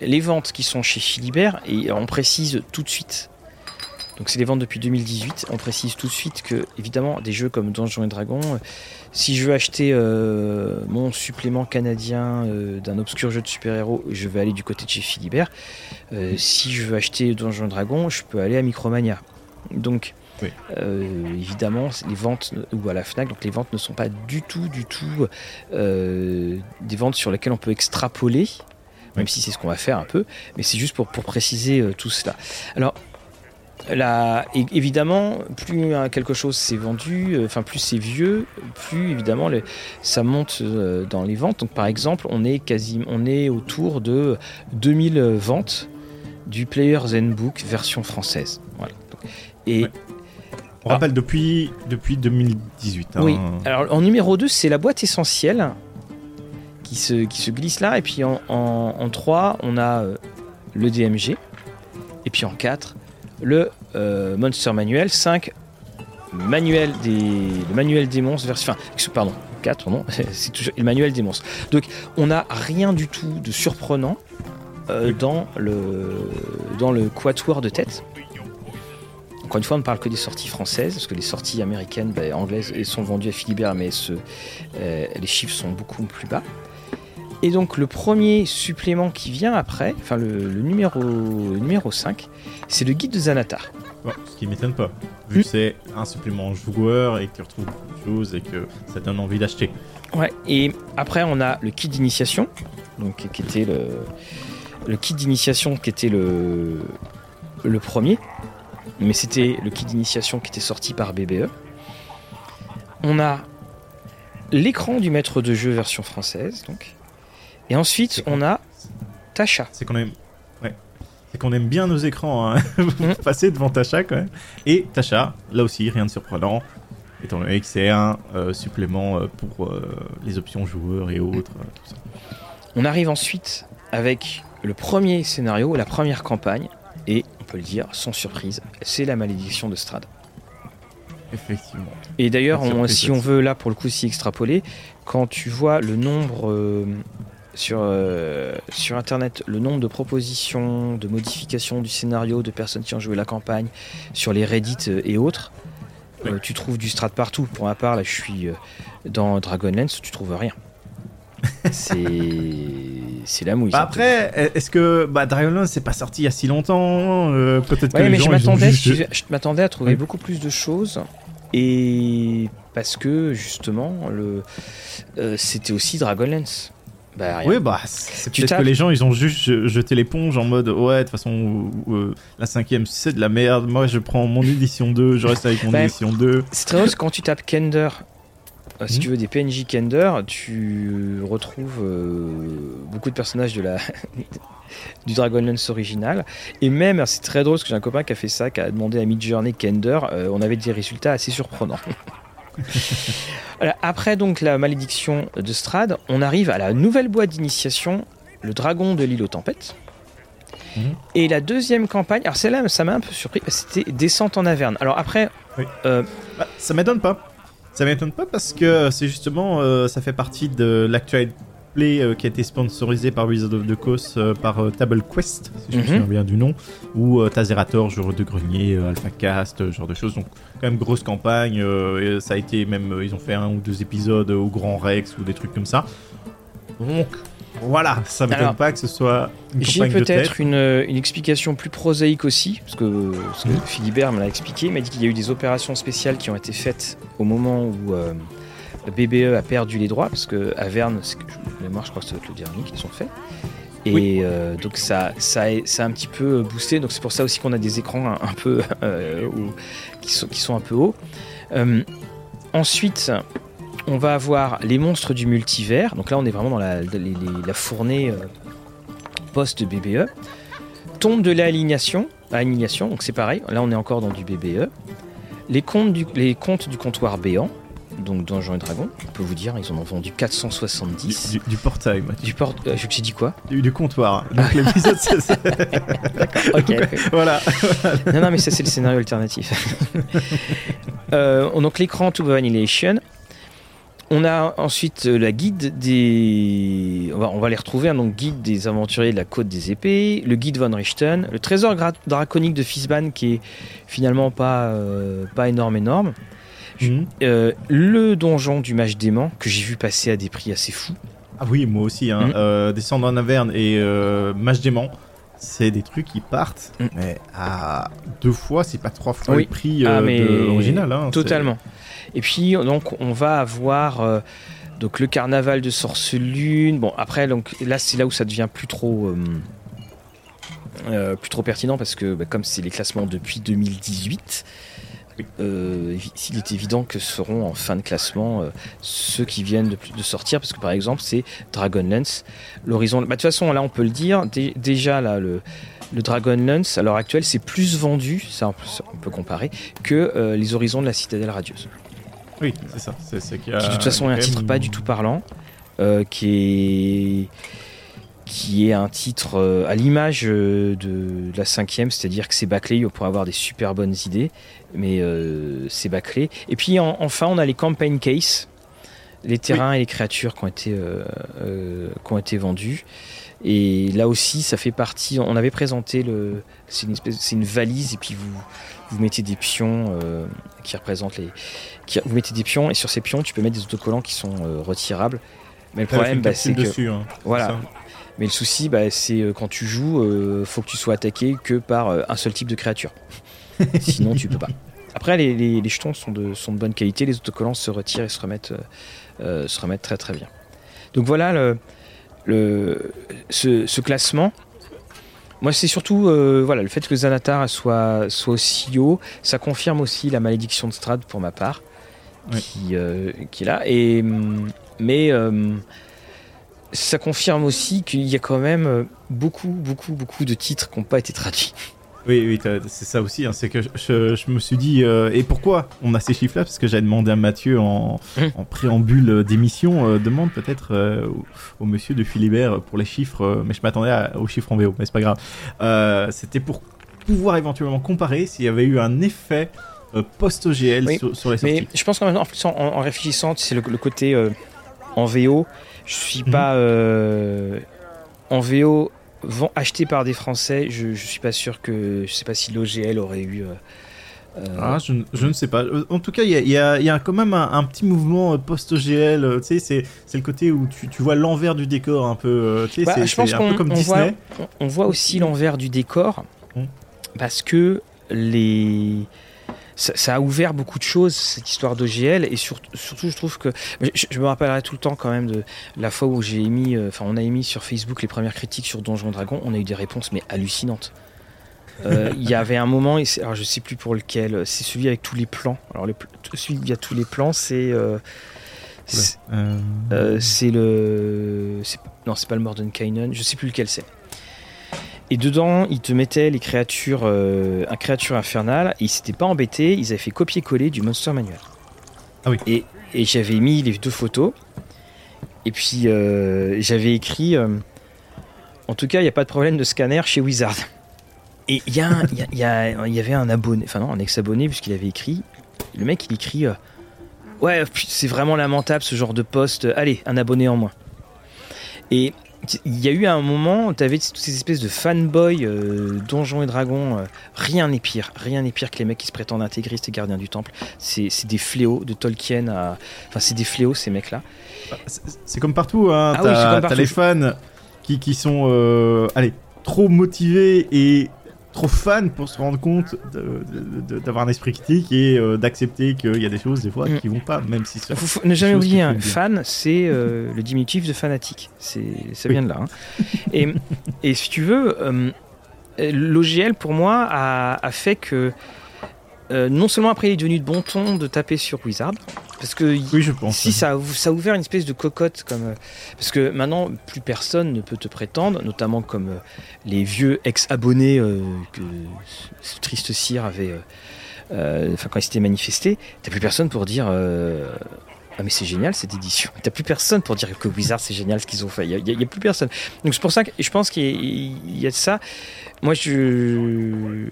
les ventes qui sont chez Philibert, et on précise tout de suite. Donc, c'est les ventes depuis 2018. On précise tout de suite que, évidemment, des jeux comme Donjons et Dragons, euh, si je veux acheter euh, mon supplément canadien euh, d'un obscur jeu de super-héros, je vais aller du côté de chez Philibert. Euh, si je veux acheter Donjons et Dragons, je peux aller à Micromania. Donc, Oui. évidemment, les ventes ou à la Fnac, donc les ventes ne sont pas du tout, du tout des ventes sur lesquelles on peut extrapoler, même si c'est ce qu'on va faire un peu, mais c'est juste pour, pour préciser tout cela. Alors, é- évidemment, plus euh, quelque chose s'est vendu, euh, enfin plus c'est vieux, plus évidemment le- ça monte euh, dans les ventes. Donc par exemple, on est quasi, on est autour de 2000 ventes du Player's Handbook version française. Voilà. Et Ouais. On rappelle depuis, depuis 2018. hein. oui, alors en numéro 2, c'est la boîte essentielle qui se, qui se glisse là. Et puis en, en, 3, on a euh, le DMG. Et puis en 4, le euh, Monster Manual. 5, manuel des, manuel des monstres version, enfin, pardon, 4 non, [laughs] c'est toujours le manuel des monstres. Donc on n'a rien du tout de surprenant euh, dans le dans quatuor de tête. Encore une fois, on ne parle que des sorties françaises, parce que les sorties américaines, ben, anglaises, sont vendues à Philibert, mais euh, les chiffres sont beaucoup plus bas. Et donc le premier supplément qui vient après, enfin le, le numéro, le numéro 5, c'est le guide de Xanatar. Bon, ce qui m'étonne pas, vu que c'est un supplément joueur et que tu retrouves beaucoup de choses et que ça donne envie d'acheter. Ouais, et après on a le kit d'initiation, donc qui était le, le kit d'initiation qui était le, le premier, mais c'était le kit d'initiation qui était sorti par BBE. On a l'écran du maître de jeu version française, donc. Et ensuite, on a Tasha. C'est qu'on aime, ouais, c'est qu'on aime bien nos écrans, hein. [laughs] passer devant Tasha quand même. Et Tasha, là aussi, rien de surprenant, étant donné que c'est un euh, supplément euh, pour euh, les options joueurs et autres, tout ça. On arrive ensuite avec le premier scénario, la première campagne, et on peut le dire sans surprise, c'est la malédiction de Strad. Effectivement. Et d'ailleurs, si on veut là pour le coup s'y extrapoler, quand tu vois le nombre sur, euh, sur internet, le nombre de propositions, de modifications du scénario, de personnes qui ont joué la campagne, sur les Reddit euh, et autres, euh, tu trouves du strat partout. Pour ma part, là je suis dans Dragonlance, tu trouves rien. C'est [laughs] c'est la mouille. Bah après, est-ce que bah, Dragonlance c'est pas sorti il y a si longtemps euh, Peut-être que Ouais, les mais gens je m'attendais, à trouver beaucoup plus de choses. Et parce que justement, le, euh, c'était aussi Dragonlance. Bah, rien. Oui, bah, c'est peut-être que les gens ils ont juste je- jeté l'éponge en mode ouais, de toute façon, euh, la cinquième c'est de la merde. Moi je prends mon édition 2, je reste avec mon Bah, édition 2. C'est très drôle, quand tu tapes Kender, euh, si Mhm. tu veux des PNJ Kender, tu retrouves euh, beaucoup de personnages de la [laughs] du Dragonlance original. Et même, c'est très drôle parce que j'ai un copain qui a fait ça, qui a demandé à Midjourney Kender. on avait des résultats assez surprenants. [laughs] Après donc la malédiction de Strad, on arrive à la nouvelle boîte d'initiation, le dragon de l'île aux tempêtes. Mhm. Et la deuxième campagne, alors celle-là, ça m'a un peu surpris, c'était Descente en Averne. Alors après, Oui. euh, Bah, ça m'étonne pas. Ça m'étonne pas parce que c'est justement euh, ça fait partie de l'actual euh, qui a été sponsorisé par Wizard of the Coast euh, par euh, Table Quest, si je me Mhm. souviens bien du nom, ou Tazerator, joueur de grenier, Alpha Cast, genre de choses. Donc quand même grosse campagne. et ça a été même ils ont fait un ou deux épisodes au Grand Rex ou des trucs comme ça. Donc voilà, ça m'étonne Alors, pas que ce soit une J'ai peut-être une, une explication plus prosaïque aussi, parce que, parce que Philibert me l'a expliqué. Il m'a dit qu'il y a eu des opérations spéciales qui ont été faites au moment où BBE a perdu les droits, parce que Averne, je- de mémoire, je crois que ça être le dernier qu'ils ont fait. Et Oui. euh, donc ça, ça, a, ça a un petit peu boosté. Donc c'est pour ça aussi qu'on a des écrans un, un peu euh, où- qui, sont, qui sont un peu hauts. Euh, ensuite, on va avoir les monstres du multivers. Donc là, on est vraiment dans la, la fournée post BBE. Tombe de l'alignation, alignation, donc c'est pareil. Là, on est encore dans du BBE. Les contes du, les contes du comptoir béant, donc Donjons et Dragons. On peut vous dire, ils en ont vendu 470. Du, du portail, Mathieu. Du port, euh, j'ai dit quoi? Du, du comptoir. Donc l'épisode, c'est ça. [laughs] Ok. Voilà. [laughs] non, non, mais ça, c'est le scénario alternatif. [laughs] Euh, donc, l'écran To Annihilation. On a ensuite euh, la guide des. On va, on va les retrouver, hein, donc guide des aventuriers de la côte des épées, le guide Von Richten, le trésor draconique de Fisban qui est finalement pas, euh, pas énorme, énorme. Mhm. Euh, le donjon du mage dément que j'ai vu passer à des prix assez fous. Ah oui, moi aussi. Hein. Mm. Euh, Descendre en Averne et euh, Mage Dément, c'est des trucs qui partent, Mm. mais à deux fois, c'est pas trois fois Oui. le prix Ah, de l'original. Hein. Totalement. Et puis donc on va avoir donc le carnaval de Sorcelune. Bon après donc là c'est là où ça devient plus trop euh, plus trop pertinent parce que bah, comme c'est les classements depuis 2018. Euh, il est évident que seront en fin de classement euh, ceux qui viennent de, de sortir parce que par exemple c'est Dragonlance l'horizon bah, de toute façon là on peut le dire dé- déjà là le, le Dragonlance à l'heure actuelle c'est plus vendu ça on peut, ça, on peut comparer que euh, les horizons de la citadelle radieuse Oui, c'est ça. C'est, qui de toute façon est un titre pas du tout parlant, qui est qui est un titre euh, à l'image euh, de, la cinquième, c'est-à-dire que c'est bâclé pour avoir des super bonnes idées, mais euh, c'est bâclé. Et puis enfin, on a les campaign case, les terrains et les créatures qui ont été, qui ont été vendus. Et là aussi, ça fait partie. On avait présenté le. C'est une espèce, c'est une valise et puis vous vous mettez des pions qui représentent les. Qui, vous mettez des pions et sur ces pions, tu peux mettre des autocollants qui sont retirables. Mais le problème, bah, c'est que dessus, hein, voilà. Mais le souci, bah, c'est euh, quand tu joues, euh, faut que tu sois attaqué que par euh, un seul type de créature. [laughs] Sinon, tu peux pas. Après, les, les, jetons sont de, sont de bonne qualité, les autocollants se retirent et se remettent, se remettent très très bien. Donc voilà le, le, ce, classement. Moi, c'est surtout voilà, le fait que Zanatar soit, soit aussi haut. Ça confirme aussi la malédiction de Strad pour ma part, qui, qui est là. Et, mais ça confirme aussi qu'il y a quand même euh, beaucoup, beaucoup, beaucoup de titres qui n'ont pas été traduits. Oui, oui, c'est ça aussi. Hein, c'est que je, me suis dit, euh, et pourquoi on a ces chiffres-là? Parce que j'avais demandé à Mathieu en, hum. préambule d'émission, euh, demande peut-être au, monsieur de Philibert pour les chiffres, mais je m'attendais aux chiffres en VO, mais c'est pas grave. C'était pour pouvoir éventuellement comparer s'il y avait eu un effet post-OGL sur, les sorties. Mais je pense qu'en en, en, réfléchissant, c'est le, côté en VO je suis pas euh, en VO acheté par des Français. Je, je suis pas sûr que je sais pas si l'OGL aurait eu. Euh, euh, ah, je, je, ne sais pas. En tout cas, il y, y, y a, quand même un, petit mouvement post-OGL. Tu sais, c'est le côté où tu, tu vois l'envers du décor un peu. Tu sais, bah, c'est un peu comme Disney. Voit, on, voit aussi l'envers du décor mmh. parce que les ça, a ouvert beaucoup de choses, cette histoire d'OGL, et surtout, je trouve que. Je, me rappellerai tout le temps quand même de la fois où j'ai émis. Euh, enfin, on a émis sur Facebook les premières critiques sur Donjon Dragon, on a eu des réponses, mais hallucinantes. Euh, il y avait un moment, alors je sais plus pour lequel, c'est celui avec tous les plans. Alors, celui où il y a tous les plans, c'est. Euh, c'est le. Non, c'est pas le Mordenkainen, je sais plus lequel c'est. Et dedans, ils te mettaient les créatures, euh, un créature infernale, et ils s'étaient pas embêtés, ils avaient fait copier-coller du Monster Manual. Ah oui. Et, et j'avais mis les deux photos, et puis euh, j'avais écrit euh, En tout cas, il n'y a pas de problème de scanner chez Wizard. Et il y, y, y, avait un abonné, enfin non, un ex-abonné, puisqu'il avait écrit. Le mec, il écrit Ouais, c'est vraiment lamentable ce genre de poste, allez, un abonné en moins. Et il y a eu un moment, tu avais toutes ces espèces de fanboys euh, Donjons et Dragons. Euh, rien n'est pire. Rien n'est pire que les mecs qui se prétendent intégristes et gardiens du temple. C'est des fléaux de Tolkien. Enfin, c'est des fléaux, ces mecs-là. Bah, c'est comme partout. Hein. Ah t'as les fans qui, qui sont euh, allez, trop motivés et trop fan pour se rendre compte d'avoir un esprit critique et euh, d'accepter qu'il y a des choses des fois mm. qui vont pas, même si ça. Faut, ne jamais oublier, un fan, c'est euh, le diminutif de fanatique. Ça vient de là. Hein. et, et, si tu veux, euh, l'OGL pour moi a, a fait que non seulement après il est devenu de bon ton de taper sur Wizard, parce que oui, je pense. si ça, ça a ouvert une espèce de cocotte, comme, euh, parce que maintenant plus personne ne peut te prétendre, notamment comme euh, les vieux ex-abonnés euh, que ce triste cire avait, enfin quand il s'était manifesté, t'as plus personne pour dire ah mais c'est génial cette édition. T'as plus personne pour dire que Wizard c'est génial ce qu'ils ont fait. Il n'y a, plus personne. Donc c'est pour ça que je pense qu'il y, a ça. Moi je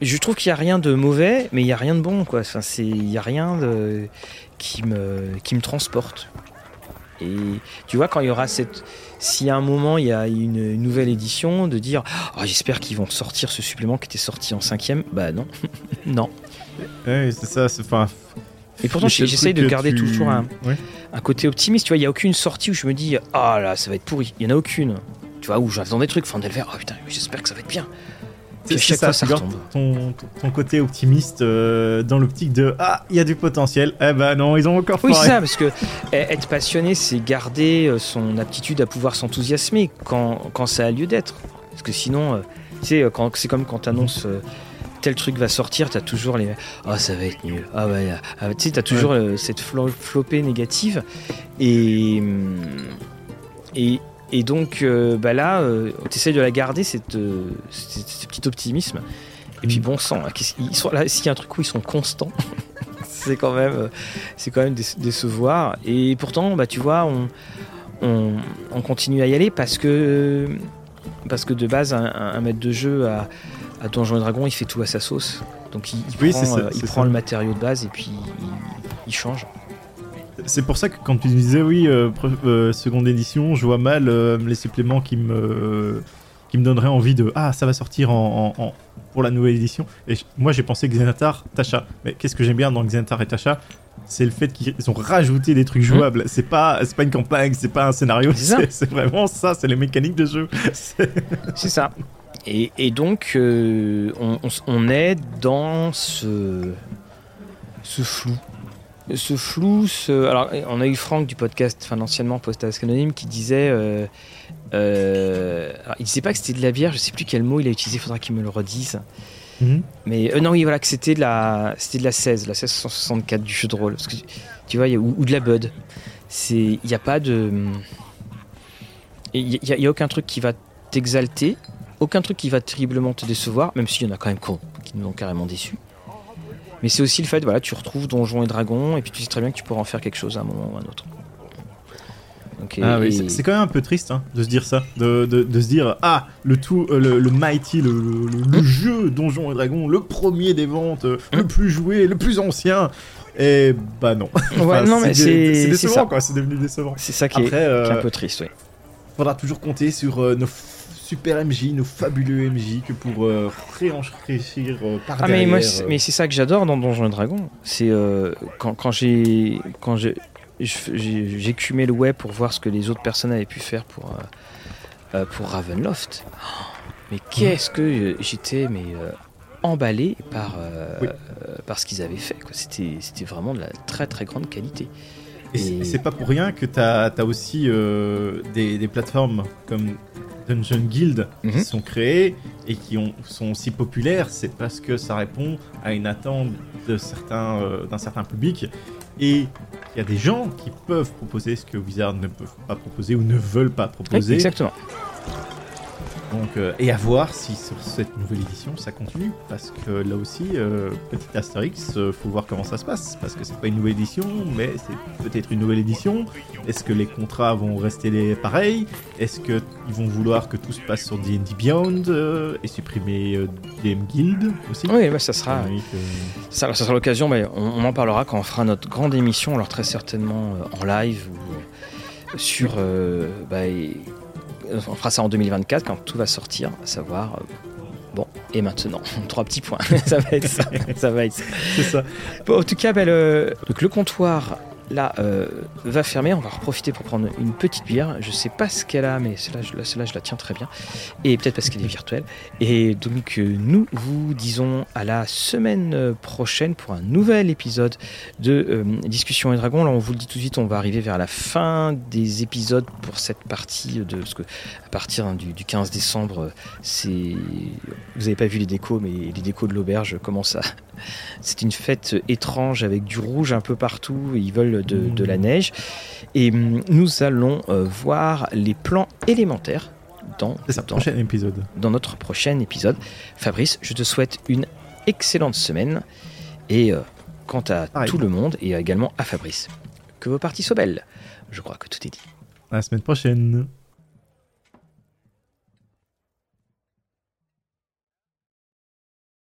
je trouve qu'il n'y a rien de mauvais, mais il n'y a rien de bon quoi. Enfin c'est il y a rien de qui me, qui me transporte. Et tu vois, quand il y aura cette. Si à un moment il y a une, nouvelle édition, de dire oh, j'espère qu'ils vont sortir ce supplément qui était sorti en cinquième, bah non. [laughs] non. c'est ça, c'est. Enfin. Et pourtant, j'essaye de garder toujours un, un, côté optimiste. Tu vois, il n'y a aucune sortie où je me dis ah là, ça va être pourri. Il n'y en a aucune. Tu vois, où j'attends des trucs, Fandelver, oh putain, j'espère que ça va être bien. Puis chaque ça, fois, ça Ton, ton, côté optimiste euh, dans l'optique de Ah, il y a du potentiel. Eh ben non, ils ont encore Oui, c'est ça, parce que eh, être passionné, c'est garder euh, son aptitude à pouvoir s'enthousiasmer quand, quand, ça a lieu d'être. Parce que sinon, euh, tu sais, c'est comme quand tu annonces tel truc va sortir, tu as toujours les Ah, ça va être nul. Ah, ouais, ah, tu sais, tu as toujours cette flopée négative. Et. Hum, et, et donc euh, bah là, euh, tu essaies de la garder, cette, euh, ce petit optimisme. Et puis bon sang, ils sont là, s'il y a un truc où ils sont constants, [laughs] c'est quand même, c'est quand même décevoir. Et pourtant, bah tu vois, on, on, on continue à y aller parce que, parce que de base, un, un maître de jeu à, à Donjons et Dragons, il fait tout à sa sauce. Donc il, il Oui, prend, ça, il prend le matériau de base et puis il, il change. C'est pour ça que quand tu disais oui, euh, euh, seconde édition, je vois mal euh, les suppléments qui me, qui me donneraient envie de Ah, ça va sortir en, en- en- pour la nouvelle édition. Et moi j'ai pensé Xenatar, Tasha. Mais qu'est-ce que j'aime bien dans Xenatar et Tasha? C'est le fait qu'ils ont rajouté des trucs Mhm. jouables. C'est pas, c'est pas une campagne, c'est pas un scénario, C'est ça. c'est c'est vraiment ça, c'est les mécaniques de jeu. [laughs] C'est- ça. Et, et donc, on, on s- on est dans ce, ce flou. Ce flou, ce... alors on a eu Franck du podcast, enfin l'anciennement Podcast Anonyme, qui disait, euh, euh, alors, il disait pas que c'était de la bière, je sais plus quel mot il a utilisé, faudra qu'il me le redise. Mais euh, non, oui, voilà, que c'était de la, c'était de la 16, la 1664 du jeu de rôle, parce que tu vois, il y a- ou, ou de la Bud. C'est, il n'y a pas de, il y, a- il y a aucun truc qui va t'exalter, aucun truc qui va terriblement te décevoir, même s'il y en a quand même qui nous ont carrément déçus. Mais c'est aussi le fait, voilà, tu retrouves Donjons et Dragons, et puis tu sais très bien que tu pourras en faire quelque chose à un moment ou à un autre. Ah oui, c'est- quand même un peu triste hein, de se dire ça, de, de- de se dire ah le tout, euh, le, le mighty, le, le- le- le jeu Donjons et Dragons, le premier des ventes, euh, le plus joué, le plus ancien. Et bah non. Ouais, [laughs] Enfin, non, mais dé- c'est décevant quoi, c'est devenu décevant. C'est ça qui est, Après, qui est euh, un peu triste, oui. faudra toujours compter sur euh, nos super MJ, nos fabuleux MJ que pour euh, réenrichir euh, par Ah mais derrière. moi c'est- euh, mais c'est ça que j'adore dans Donjons et Dragons. C'est euh, quand, quand j'ai quand j'ai j'écumais le web pour voir ce que les autres personnes avaient pu faire pour euh, pour Ravenloft. Oh, [gasps] mais qu'est-ce que j'étais mais emballé par Oui. par ce qu'ils avaient fait. C'était c'était vraiment de la très très grande qualité. Et c'est- Et- c'est pas pour rien que t'as as aussi des, des plateformes comme Dungeon Guild Mhm. qui sont créées et qui ont, sont aussi populaires. C'est parce que ça répond à une attente euh, d'un certain public et il y a des gens qui peuvent proposer ce que Wizard ne peuvent pas proposer ou ne veulent pas proposer. Exactement. Donc, euh, et à voir si sur cette nouvelle édition ça continue. Parce que là aussi, euh, petit Astérix, euh, faut voir comment ça se passe. Parce que c'est pas une nouvelle édition, mais c'est peut-être une nouvelle édition. Est-ce que les contrats vont rester les pareils? Est-ce qu'ils vont vouloir que tout se passe sur D&D Beyond euh, et supprimer DM Guild aussi? Oui, ouais, ça sera. Oui, Ça, ça sera l'occasion, mais on, on en parlera quand on fera notre grande émission, alors très certainement en live ou sur. bah, et- on fera ça en 2024 quand tout va sortir, à savoir. euh, bon, et maintenant, [laughs] trois petits points. [laughs] ça va être ça. ça va être ça. C'est ça. Bon, en tout cas, le, donc le comptoir là euh, va fermer. On va en profiter pour prendre une petite bière. Je sais pas ce qu'elle a, mais celle-là, je, la- tiens très bien. Et peut-être parce qu'elle est virtuelle. Et donc, euh, nous vous disons à la semaine euh, prochaine pour un nouvel épisode de Discussion et Dragons. Là, on vous le dit tout de suite, on va arriver vers la fin des épisodes pour cette partie de. Parce que à partir hein, du, du 15 décembre, c'est. Vous n'avez pas vu les décos, mais les décos de l'auberge commencent à, c'est une fête étrange avec du rouge un peu partout. et Ils veulent de, de la neige. Et hum, nous allons euh, voir les plans élémentaires dans, C'est ça, dans, prochain épisode. dans notre prochain épisode. Fabrice, je te souhaite une excellente semaine. Et euh, quant à tout le monde, et également à Fabrice, que vos parties soient belles. Je crois que tout est dit. À la semaine prochaine.